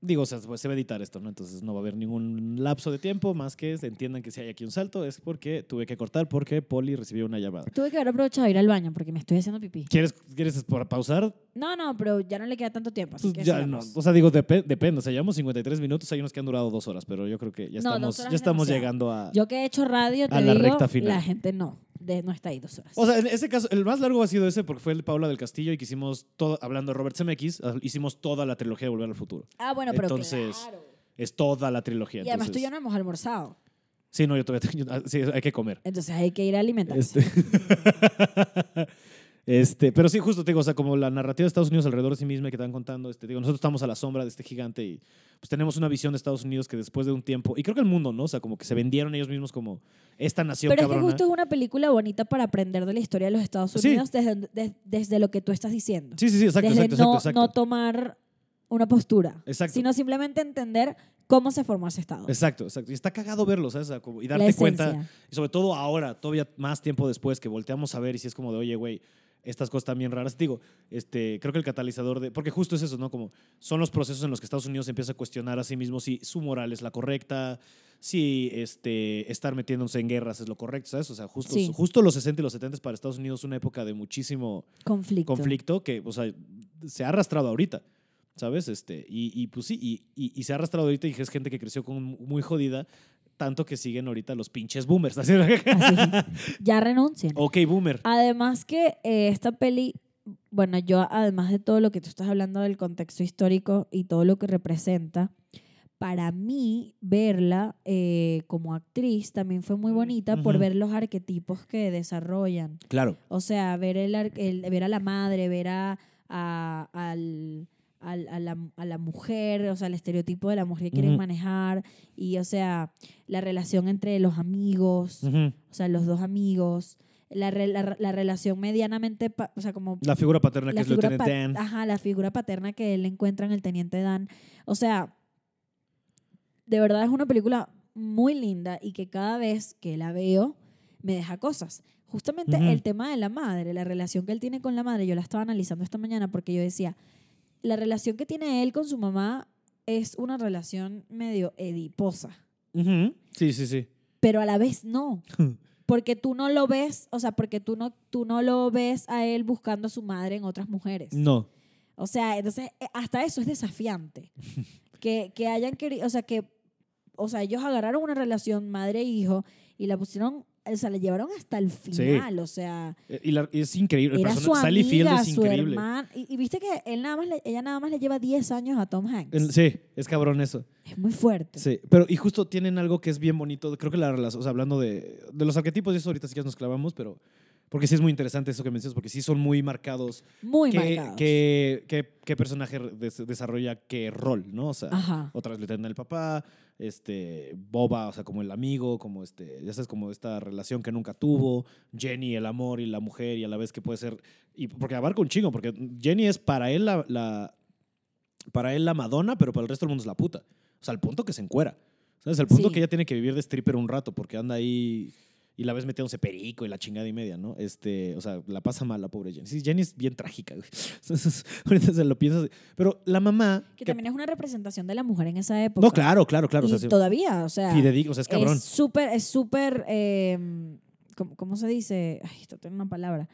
Digo, o sea, se va a editar esto, ¿no? Entonces no va a haber ningún lapso de tiempo más que entiendan que si hay aquí un salto es porque tuve que cortar porque Poli recibió una llamada. Tuve que haber aprovechado de ir al baño porque me estoy haciendo pipí. ¿Quieres, ¿Quieres pausar? No, no, pero ya no le queda tanto tiempo. Así Pues que ya no. O sea, digo, depe- depende. O sea, llevamos 53 minutos, hay unos que han durado dos horas, pero yo creo que ya No, estamos, ya es estamos llegando a... Yo que he hecho radio, te A la digo, recta final. la gente no. De, no está ahí dos horas. O sea, en ese caso, el más largo ha sido ese porque fue el Paula del Castillo y que hicimos todo, hablando de Robert Zemeckis, ah, hicimos toda la trilogía de Volver al Futuro. ah, bueno, pero entonces, claro. Es toda la trilogía. Y además tú entonces- ya no hemos almorzado. Sí, no, yo todavía tengo- <laughs> sí, hay que comer. Entonces hay que ir a alimentarse. Este, <laughs> este, pero sí, justo te digo, o sea, como la narrativa de Estados Unidos alrededor de sí misma que te van contando, este, digo, nosotros estamos a la sombra de este gigante y pues tenemos una visión de Estados Unidos que después de un tiempo, y creo que el mundo, ¿no? O sea, como que se vendieron ellos mismos como esta nación Pero es que cabrona. justo es una película bonita para aprender de la historia de los Estados Sí. Unidos desde, des- desde lo que tú estás diciendo. Sí, sí, sí, exacto, desde exacto, no, exacto, exacto. no tomar una postura, Exacto. sino simplemente entender cómo se formó ese Estado. Exacto, exacto. Y está cagado verlo, ¿sabes? Y darte cuenta, y sobre todo ahora, todavía más tiempo después, que volteamos a ver y si es como de, oye, güey, estas cosas también raras. Digo, este, creo que el catalizador de. Porque justo es eso, ¿no? Como son los procesos en los que Estados Unidos empieza a cuestionar a sí mismo si su moral es la correcta, si este, estar metiéndose en guerras es lo correcto, ¿sabes? O sea, justo, Sí. justo los 60 y los 70 para Estados Unidos una época de muchísimo Conflicto. conflicto que, o sea, se ha arrastrado ahorita, ¿sabes? Este, y, y pues sí, y, y- y se ha arrastrado ahorita y es gente que creció con muy jodida, tanto que siguen ahorita los pinches boomers. <laughs> ¿así? Así. Ya renuncian. ok, boomer. Además que eh, esta peli, bueno, yo además de todo lo que tú estás hablando del contexto histórico y todo lo que representa, para mí verla eh, como actriz también fue muy bonita por ver los arquetipos que desarrollan. Claro. O sea, ver, el, el- ver a la madre, ver a, a- al- al- a, la, a la mujer, o sea, el estereotipo de la mujer que quieren Ujú. manejar y, o sea, la relación entre los amigos, Ujú. o sea, los dos amigos, la, re- la, la relación medianamente, pa- o sea, como La figura paterna que es Lieutenant pa- Dan. ajá, la figura paterna que él encuentra en el Teniente Dan. O sea, de verdad es una película muy linda y que cada vez que la veo me deja cosas. Justamente Ujú. el tema de la madre, la relación que él tiene con la madre, yo la estaba analizando esta mañana porque yo decía, la relación que tiene él con su mamá es una relación medio ediposa. Sí, sí, sí. pero a la vez no. <laughs> Porque tú no lo ves, o sea, porque tú no, tú no lo ves a él buscando a su madre en otras mujeres. No. O sea, entonces eh, hasta eso es desafiante. <laughs> que, que hayan querido, o sea, que, o sea, ellos agarraron una relación madre-hijo y la pusieron, o sea, la llevaron hasta el final, o sea, Eh, Y la- es increíble. El era su persona- Sally Field amiga, es su increíble. hermana, y, y viste que él nada más le- ella nada más le lleva 10 años a Tom Hanks. Sí, es cabrón eso. es muy fuerte. Sí, pero y justo tienen algo que es bien bonito. Creo que la relación, o sea, hablando de, de los arquetipos y eso ahorita sí que nos clavamos, pero Porque sí es muy interesante eso que mencionas, porque sí son muy marcados. Muy qué, marcados. qué- qué- qué personaje des- desarrolla qué rol, ¿no? O sea, Ajá. otra vez le tienen el papá, este, Boba, o sea, como el amigo, como este, ya sabes, como esta relación que nunca tuvo, Jenny, el amor y la mujer, y a la vez que puede ser, y porque abarca un chingo, porque Jenny es para él la, la- para él la Madonna, pero para el resto del mundo es la puta. O sea, al punto que se encuera. ¿Sabes? Al punto Sí. que ella tiene que vivir de stripper un rato, porque anda ahí y la ves metiéndose perico y la chingada y media, ¿no? Este, o sea, la pasa mal la pobre Jenny. Sí, Jenny es bien trágica, güey. Entonces, <laughs> ahorita se lo piensas. Pero la mamá... Que que- también es una representación de la mujer en esa época. no, claro, claro, claro. y o sea, sí, todavía, o sea, fidedigno, o sea, es cabrón. es súper, es súper, eh, ¿cómo, cómo se dice? Ay, esto tiene una palabra.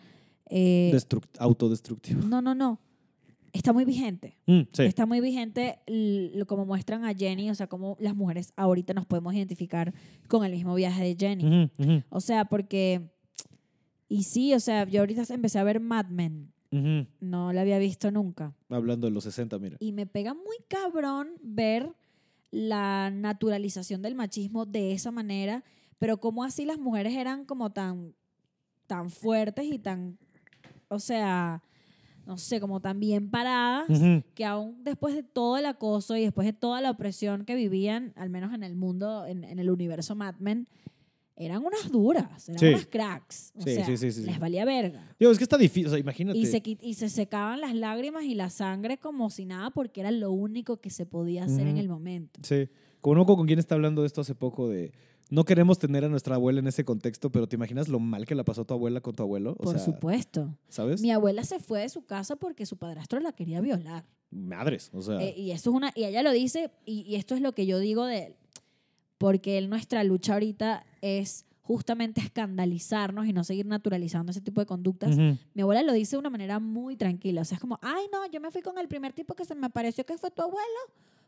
Eh, Destruct- autodestructivo. no, no, no. Está muy vigente. Mm, sí. Está muy vigente como muestran a Jenny, o sea, como las mujeres ahorita nos podemos identificar con el mismo viaje de Jenny. O sea, porque... Y sí, o sea, yo ahorita empecé a ver Mad Men. No la había visto nunca. Hablando de los 60, mira. Y me pega muy cabrón ver la naturalización del machismo de esa manera, pero como así las mujeres eran como tan, tan fuertes y tan, o sea, no sé, como tan bien paradas, que aún después de todo el acoso y después de toda la opresión que vivían, al menos en el mundo, en, en el universo Mad Men, eran unas duras, eran Sí. unas cracks. O Sí, sea, sí, sí, sí, sí. les valía verga. Digo, es que está difícil, o sea, imagínate. Y se, y se secaban las lágrimas y la sangre como si nada porque era lo único que se podía hacer en el momento. Sí. Como no con quién está hablando de esto hace poco de no queremos tener a nuestra abuela en ese contexto, pero ¿te imaginas lo mal que la pasó tu abuela con tu abuelo? O Por sea, supuesto. ¿sabes? Mi abuela se fue de su casa porque su padrastro la quería violar. Madres, o sea, Eh, y eso es una y ella lo dice y, y esto es lo que yo digo de él porque él, nuestra lucha ahorita es justamente escandalizarnos y no seguir naturalizando ese tipo de conductas. ujú. Mi abuela lo dice de una manera muy tranquila. O sea, es como, ay, no, yo me fui con el primer tipo que se me pareció que fue tu abuelo,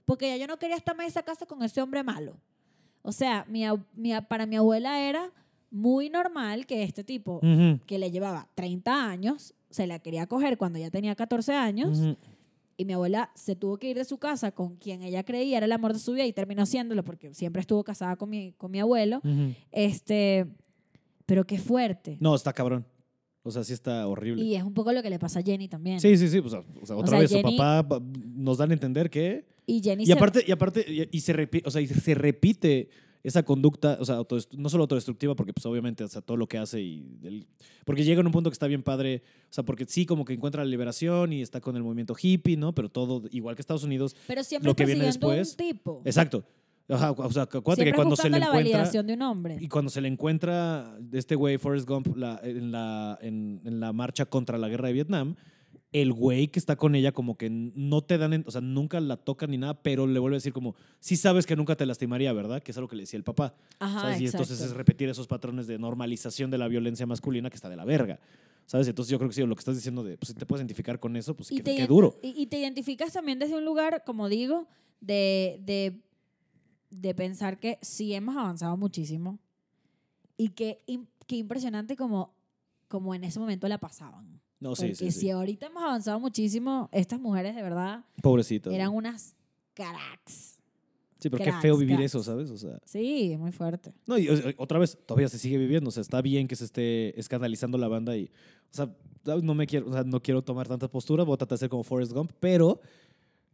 porque ya yo no quería estar en esa casa con ese hombre malo. O sea, mi, mi para mi abuela era muy normal que este tipo, que le llevaba 30 años, se la quería coger cuando ya tenía 14 años, y mi abuela se tuvo que ir de su casa con quien ella creía era el amor de su vida y terminó siéndolo porque siempre estuvo casada con mi, con mi abuelo. Este, pero qué fuerte. No, está cabrón. O sea, sí está horrible. Y es un poco lo que le pasa a Jenny también. Sí, sí, sí. o sea, otra sea, vez Jenny- su papá pa- nos dan a entender que. Y Jenny Y se- aparte, y aparte, y, y se repite, o sea, y se repite esa conducta, o sea, no solo autodestructiva, porque pues obviamente, o sea, todo lo que hace y el- porque llega en un punto que está bien padre, o sea, porque sí, como que encuentra la liberación y está con el movimiento hippie, ¿no? Pero todo, igual que Estados Unidos, pero siempre lo que viene después- un tipo. exacto. Ajá, o sea, acuérdate que cuando se le la encuentra validación de un hombre. y cuando se le encuentra este güey Forrest Gump la- en, la, en, en la marcha contra la guerra de Vietnam, el güey que está con ella como que no te dan, o sea, nunca la tocan ni nada, pero le vuelve a decir como, sí sabes que nunca te lastimaría, ¿verdad? Que es algo que le decía el papá. Ajá, ¿sabes? Y entonces es repetir esos patrones de normalización de la violencia masculina que está de la verga. ¿Sabes? Entonces yo creo que sí, lo que estás diciendo de, pues si te puedes identificar con eso, pues y, qué, duro. Y, y te identificas también desde un lugar, como digo, de, de, de pensar que sí hemos avanzado muchísimo y que, que impresionante como, como en ese momento la pasaban. No, sí, Porque sí, si sí. ahorita hemos avanzado muchísimo, estas mujeres de verdad Pobrecito. eran unas cracks. Sí, pero qué cracks, feo vivir cracks. eso, ¿sabes? O sea, Sí, muy fuerte. No, y otra vez, todavía se sigue viviendo. O sea, está bien que se esté escandalizando la banda y, o sea, no me quiero, o sea, no quiero tomar tanta postura, voy a tratar de ser como Forrest Gump, pero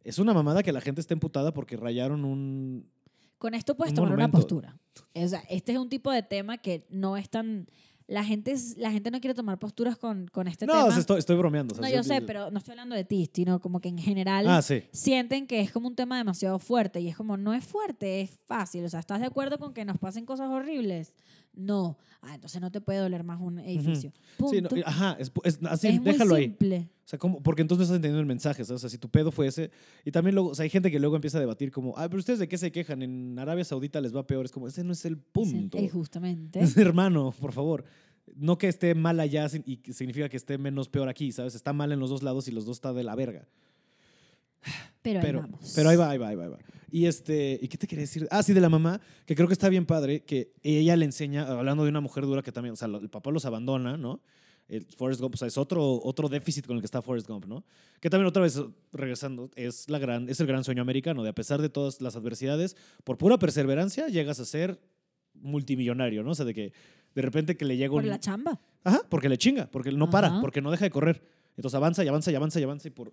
es una mamada que la gente esté emputada porque rayaron un... Con esto puedes Un tomar una monumento. postura. O sea, este es un tipo de tema que no es tan... La gente, la gente no quiere tomar posturas con, con este no, tema. o sea, estoy, estoy bromeando. o sea, no, yo sé, pero no estoy hablando de ti, sino como que en general Ah, sí. sienten que es como un tema demasiado fuerte y es como, no es fuerte, es fácil. O sea, ¿estás de acuerdo con que nos pasen cosas horribles? No. Ah, entonces no te puede doler más un edificio. Sí, no, Punto. ajá, es, es- así, es muy déjalo ahí. simple. O sea, ¿cómo? porque entonces no estás entendiendo el mensaje, ¿sabes? O sea, si tu pedo fue ese. Y también luego, o sea, hay gente que luego empieza a debatir como, ah, pero ustedes de qué se quejan, en Arabia Saudita les va peor. Es como, ese no es el punto. Sí, justamente. <laughs> Hermano, por favor. No que esté mal allá y significa que esté menos peor aquí, ¿sabes? Está mal en los dos lados y los dos está de la verga. Pero, ahí vamos. pero ahí va, ahí va, ahí va, ahí va. Y este, ¿y qué te quería decir? Ah, sí, de la mamá, que creo que está bien padre, que ella le enseña, hablando de una mujer dura que también, o sea, el papá los abandona, ¿no? El Forrest Gump, o sea, es otro, otro déficit con el que está Forrest Gump, ¿no? Que también otra vez, regresando, es, la gran, es el gran sueño americano, de a pesar de todas las adversidades, por pura perseverancia llegas a ser multimillonario, ¿no? O sea, de que De repente que le llega Por un... la chamba. Ajá, porque le chinga, porque no para, Ajá. porque no deja de correr. Entonces avanza y avanza y avanza y avanza y por...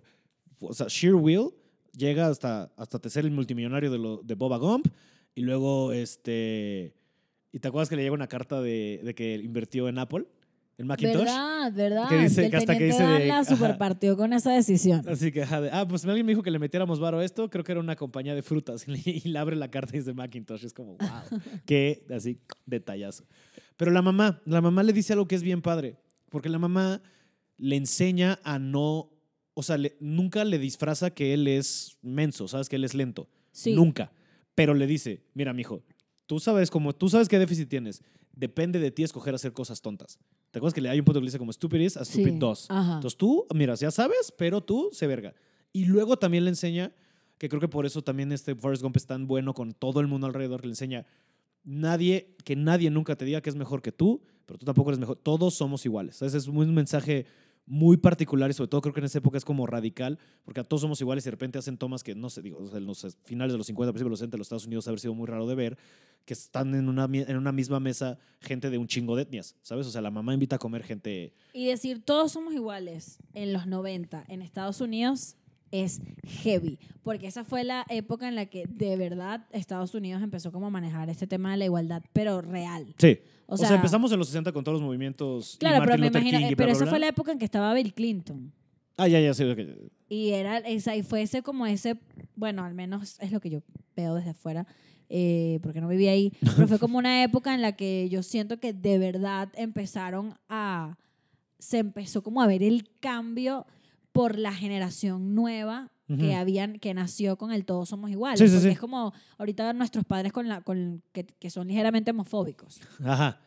O sea, sheer will llega hasta, hasta ser el multimillonario de, lo, de Boba Gump y luego, este... ¿Y te acuerdas que le llega una carta de, de que invirtió en Apple? En Macintosh. ¿Verdad? ¿Verdad? Que dice- el que hasta que dice de- la superpartió con esa decisión. Así que, ajá, de, ah, pues alguien me dijo que le metiéramos varo a esto. Creo que era una compañía de frutas. <laughs> Y le, y le abre la carta y dice Macintosh. Es como, wow. <laughs> Qué, así, detallazo. Pero la mamá, la mamá le dice algo que es bien padre. Porque la mamá le enseña a no. O sea, le- nunca le disfraza que él es menso, ¿sabes? Que él es lento. Sí. Nunca. Pero le dice, mira, mijo, tú sabes cómo, tú sabes qué déficit tienes. Depende de ti escoger hacer cosas tontas. ¿Te acuerdas que le hay un punto que le dice como stupid is a Sí. stupid does? Ajá. Entonces tú, mira, ya sabes, pero tú se verga. Y luego también le enseña, que creo que por eso también este Forrest Gump es tan bueno con todo el mundo alrededor, que le enseña nadie, que nadie nunca te diga que es mejor que tú, pero tú tampoco eres mejor. Todos somos iguales. Ese es un mensaje muy particular y sobre todo creo que en esa época es como radical, porque a todos somos iguales y de repente hacen tomas que no sé, digo, en los finales de los 50, principios de los 60 de los Estados Unidos haber sido muy raro de ver, que están en una, en una misma mesa gente de un chingo de etnias, ¿sabes? O sea, la mamá invita a comer gente... Y decir todos somos iguales en los 90 en Estados Unidos es heavy, porque esa fue la época en la que de verdad Estados Unidos empezó como a manejar este tema de la igualdad, pero real. Sí. O O sea, sea, empezamos en los 60 con todos los movimientos. y Claro, pero Martin me Luther imagino, King y eh, pero esa fue la época en que estaba Bill Clinton. Ah, ya, ya, sí. ok. Y era esa, y fue ese como ese, bueno, al menos es lo que yo veo desde afuera, eh, porque no viví ahí, pero fue como una época en la que yo siento que de verdad empezaron a, se empezó como a ver el cambio por la generación nueva que habían, que nació con el todos somos iguales. Sí, sí, porque sí. es como ahorita nuestros padres con la, con, que, que son ligeramente homofóbicos. Ajá.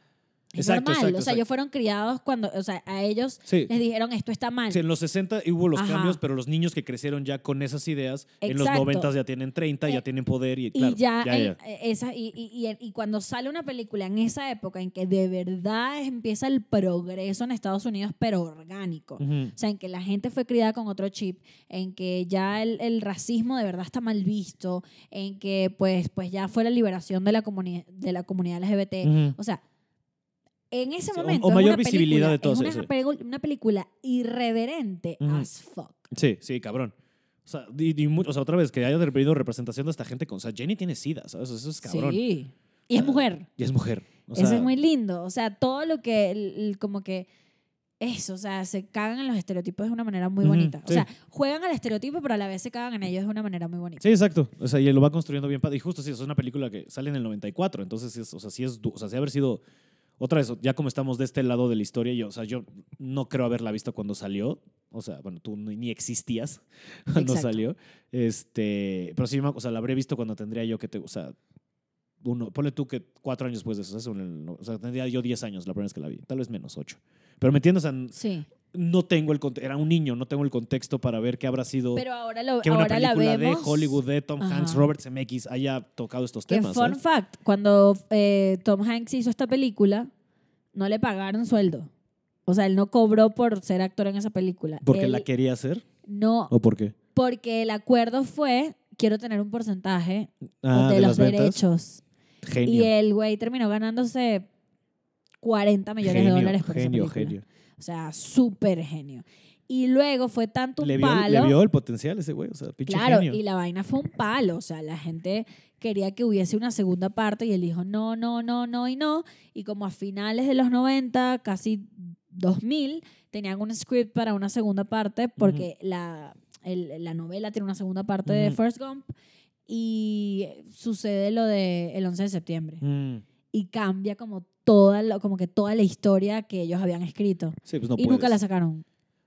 Exacto, normal, exacto, o sea, exacto. ellos fueron criados cuando, o sea, a ellos Sí. les dijeron esto está mal. Sí, en los 60 hubo los Ajá. cambios, pero los niños que crecieron ya con esas ideas, en los Exacto. 90 ya tienen 30, ya Eh, tienen poder y, Y claro, ya, ya, en- ya. esa, y, y, y- y cuando sale una película en esa época en que de verdad empieza el progreso en Estados Unidos, pero orgánico. O sea, en que la gente fue criada con otro chip, en que ya el, el racismo de verdad está mal visto, en que pues, pues ya fue la liberación de la, comuni- de la comunidad LGBT. O sea, en ese Sí, o- momento. o mayor visibilidad película- de todo Es eso, una, sí. pelu- una película irreverente as fuck. Sí, sí, cabrón. O sea, y, y mu- o sea, otra vez, que haya tenido representación de esta gente con... O sea, Jenny tiene sida, ¿sabes? Eso es cabrón. Sí. Y es mujer. Y es mujer. O Eso es muy lindo. O sea, todo lo que, el- el- como que, eso, o sea, se cagan en los estereotipos de una manera muy bonita. O sí. sea, juegan al estereotipo, pero a la vez se cagan en ellos de una manera muy bonita. Sí, exacto. O sea, y lo va construyendo bien padre. Y justo sí, es una película que sale en el 94. Entonces, es, o sea, sí es... O sea, sí haber sido... Otra vez, ya como estamos de este lado de la historia, yo, o sea, yo no creo haberla visto cuando salió. O sea, bueno, tú ni existías <laughs> cuando Exacto. salió. Este, pero sí, o sea, la habré visto cuando tendría yo que te, o sea, uno, ponle tú que cuatro años después de eso, o sea, tendría yo 10 años la primera vez que la vi, tal vez menos, ocho. Pero me entiendes, O sea, Sí. No tengo el era un niño, no tengo el contexto para ver qué habrá sido Pero ahora, lo, que una la película vemos. de Hollywood de Tom Ajá. Hanks, Robert Zemeckis haya tocado estos Que temas. fun ¿sabes? fact, cuando eh, Tom Hanks hizo esta película, no le pagaron sueldo. O sea, él no cobró por ser actor en esa película. ¿Porque Él la quería hacer? No, ¿O por qué? porque el acuerdo fue, quiero tener un porcentaje Ah, de, de, los derechos. Genio. Y el güey terminó ganándose 40 millones genio, de dólares por esa genio, película. genio. O sea, súper genio. Y luego fue tanto un ¿Le vio, palo. le vio el potencial ese güey, o sea, pinche claro, genio. y la vaina fue un palo. O sea, la gente quería que hubiese una segunda parte y él dijo no, no, no, no y no. Y como a finales de los 90, casi 2000, tenían un script para una segunda parte porque la, el- la novela tiene una segunda parte de. First Gump y sucede lo del el 11 de septiembre Mm, y cambia como toda la, como que toda la historia que ellos habían escrito sí, pues no y nunca puedes. la sacaron.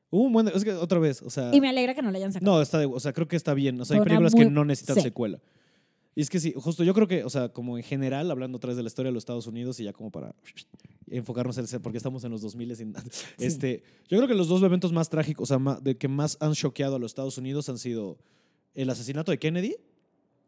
Hubo un buen- es que otra vez, o sea... Y me alegra que no la hayan sacado. No, está de- o sea, creo que está bien. O sea, hay una películas que muy- no necesitan sí. secuela. Y es que sí, justo yo creo que, o sea, como en general, hablando otra vez de la historia de los Estados Unidos y ya como para enfocarnos en ese, porque estamos en los 2000 sin- este, yo creo que los dos eventos más trágicos, o sea, ma- de que más han choqueado a los Estados Unidos han sido el asesinato de Kennedy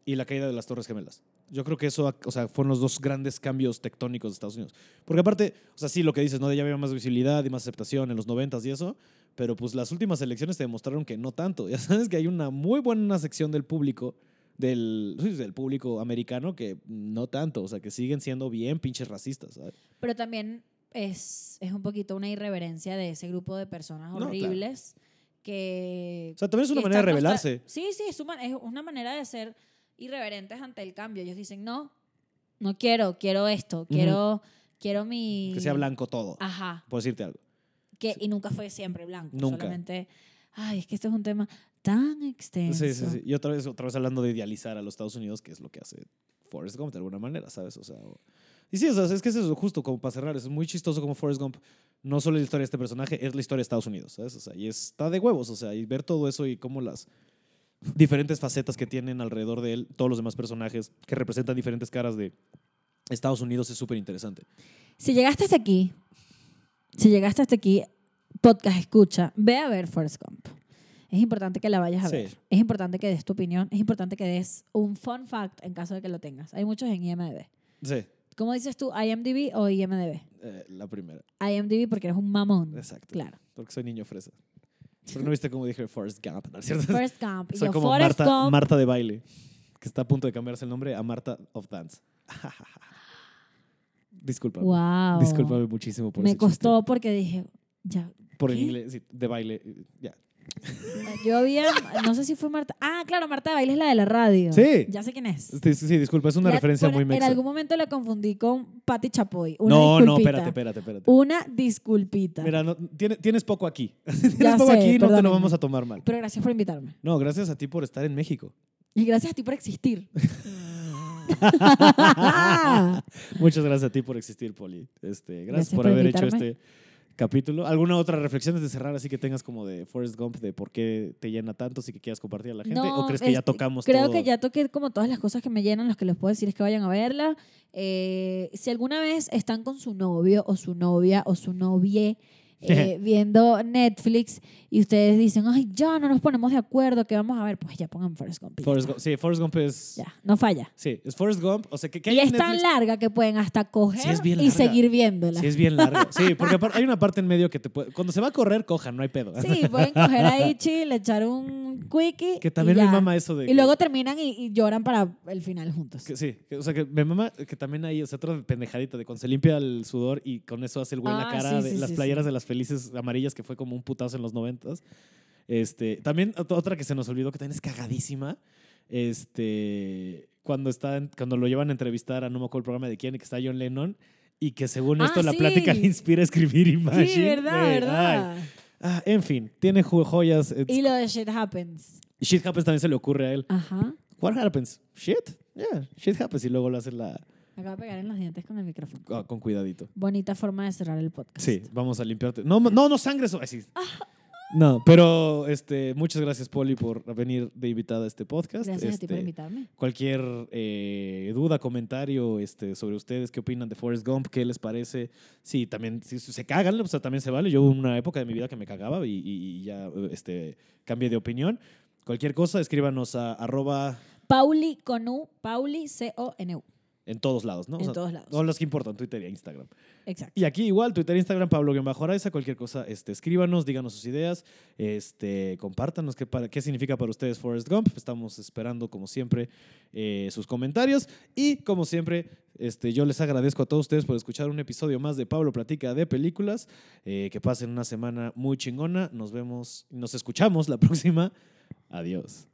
y la caída de las Torres Gemelas. Yo creo que eso, o sea, fueron los dos grandes cambios tectónicos de Estados Unidos. Porque aparte, o sea, sí, lo que dices, ¿no? Ya había más visibilidad y más aceptación en los 90s y eso, pero pues las últimas elecciones te demostraron que no tanto. <laughs> Ya sabes que hay una muy buena sección del público, del, del público americano, que no tanto, o sea, que siguen siendo bien pinches racistas. ¿sabes? Pero también es, es un poquito una irreverencia de ese grupo de personas No, claro. horribles que... O sea, también es una manera de rebelarse. Sí, sí, es una, es una manera de ser irreverentes ante el cambio. Ellos dicen, no, no quiero, quiero esto, quiero, quiero mi... Que sea blanco todo. Ajá, Por decirte algo. que, y nunca fue siempre blanco. Nunca. Solamente, ay, es que este es un tema tan extenso. Sí, sí, sí. Y otra vez, otra vez hablando de idealizar a los Estados Unidos, que es lo que hace Forrest Gump de alguna manera, ¿sabes? O sea, o- y sí, o sea, es que es eso, justo como para cerrar, es muy chistoso como Forrest Gump, no solo es la historia de este personaje, es la historia de Estados Unidos, ¿sabes? O sea, y está de huevos, o sea, y ver todo eso y cómo las diferentes facetas que tienen alrededor de él, todos los demás personajes que representan diferentes caras de Estados Unidos es súper interesante. Si llegaste hasta aquí, si llegaste hasta aquí, podcast escucha, ve a ver Forrest Gump. Es importante que la vayas a Sí. ver. Es importante que des tu opinión. Es importante que des un fun fact en caso de que lo tengas. Hay muchos en IMDb. Sí, ¿Cómo dices tú, IMDb o IMDb? eh, la primera, IMDb porque eres un mamón. exacto. Claro. Porque soy niño fresa. Pero no viste cómo dije Forrest Gump, ¿no es cierto? Forrest Gump. <laughs> Soy yo, como Forrest Marta, Gump. Marta de baile, que está a punto de cambiarse el nombre a Marta of Dance. <laughs> Disculpa. wow. Discúlpame muchísimo por Me ese chiste. costó porque dije, ya. Por el inglés, sí, de baile. Ya. Yo había, no sé si fue Marta. Ah, claro, Marta de Baile es la de la radio. Sí. Ya sé quién es. Sí, sí, disculpa, es una referencia bueno, muy En mexa. algún momento la confundí con Patti Chapoy. Una No, no, disculpita. espérate, espérate, espérate. Una disculpita. Mira, no, tiene- tienes poco aquí. <laughs> tienes Ya poco sé, aquí no te lo vamos a tomar mal. Pero gracias por invitarme. No, gracias a ti por estar en México. Y gracias a ti por existir. <laughs> <laughs> Muchas gracias a ti por existir, Poli. Este, gracias, Gracias por, por haber hecho invitarme. este capítulo. ¿Alguna otra reflexión antes de cerrar así que tengas como de Forrest Gump, de por qué te llena tanto, si que quieras compartir a la gente? ¿O crees que ya este, tocamos Creo todo? que ya toqué como todas las cosas que me llenan. Los que les puedo decir es que vayan a verla. Eh, si alguna vez están con su novio o su novia o su novie eh, <laughs> viendo Netflix y ustedes dicen, ay, ya no nos ponemos de acuerdo, ¿qué vamos a ver? Pues ya pongan Forrest Gump. Forrest sí, Forrest Gump es... Ya, no falla. Sí, es Forrest Gump. O sea, que, que Y es tan larga que pueden hasta coger Sí, y larga. seguir viéndola. Sí, es bien largo. Sí, porque hay una parte en medio que te puede... Cuando se va a correr, cojan, no hay pedo. Sí, pueden coger ahí chill, echar un quickie. Que también me mama eso de... Y que- luego terminan y, y lloran para el final juntos. que sí, que- o sea, que me mama que también hay, o sea, otra pendejadita de cuando se limpia el sudor y con eso hace el güey en la Ah, cara sí, de las playeras de las felices amarillas que fue como un putazo en los noventas. Este, también ot- otra que se nos olvidó que también es cagadísima. Este, cuando está cuando lo llevan a entrevistar a no me acuerdo el programa de quién que está John Lennon y que según Ah, esto la plática <laughs> le inspira a escribir Imagine. Sí, verdad, verdad. Ah, en fin, tiene jo- joyas. It's- Y lo de Shit Happens. Shit happens también se le ocurre a él. Ajá. What happens? Shit. Yeah, shit happens y luego lo hace la Me acabo de pegar en los dientes con el micrófono. ah, con cuidadito. Bonita forma de cerrar el podcast. Sí, vamos a limpiarte. No, no, no sangre eso. Sí. No, pero este, muchas gracias, Poli, por venir de invitada a este podcast. Gracias a ti por Este, invitarme. Cualquier eh, duda, comentario este, sobre ustedes, qué opinan de Forrest Gump, qué les parece. Sí, también si se cagan, o sea, también se vale. Yo hubo una época de mi vida que me cagaba y, y- y ya este, cambié de opinión. Cualquier cosa, escríbanos a arroba Pauli con U, Pauli C-O-N-U. En todos lados, ¿no? O En sea, todos lados. Todos los que importan, Twitter e Instagram. Exacto. Y aquí igual, Twitter, Instagram, Pablo-Araiza, cualquier cosa, este, escríbanos, díganos sus ideas, este, compártanos qué, para, qué significa para ustedes Forrest Gump. Estamos esperando, como siempre, eh, sus comentarios. Y como siempre, este, yo les agradezco a todos ustedes por escuchar un episodio más de Pablo Platica de Películas. Eh, que pasen una semana muy chingona. Nos vemos, nos escuchamos la <laughs> próxima. Adiós.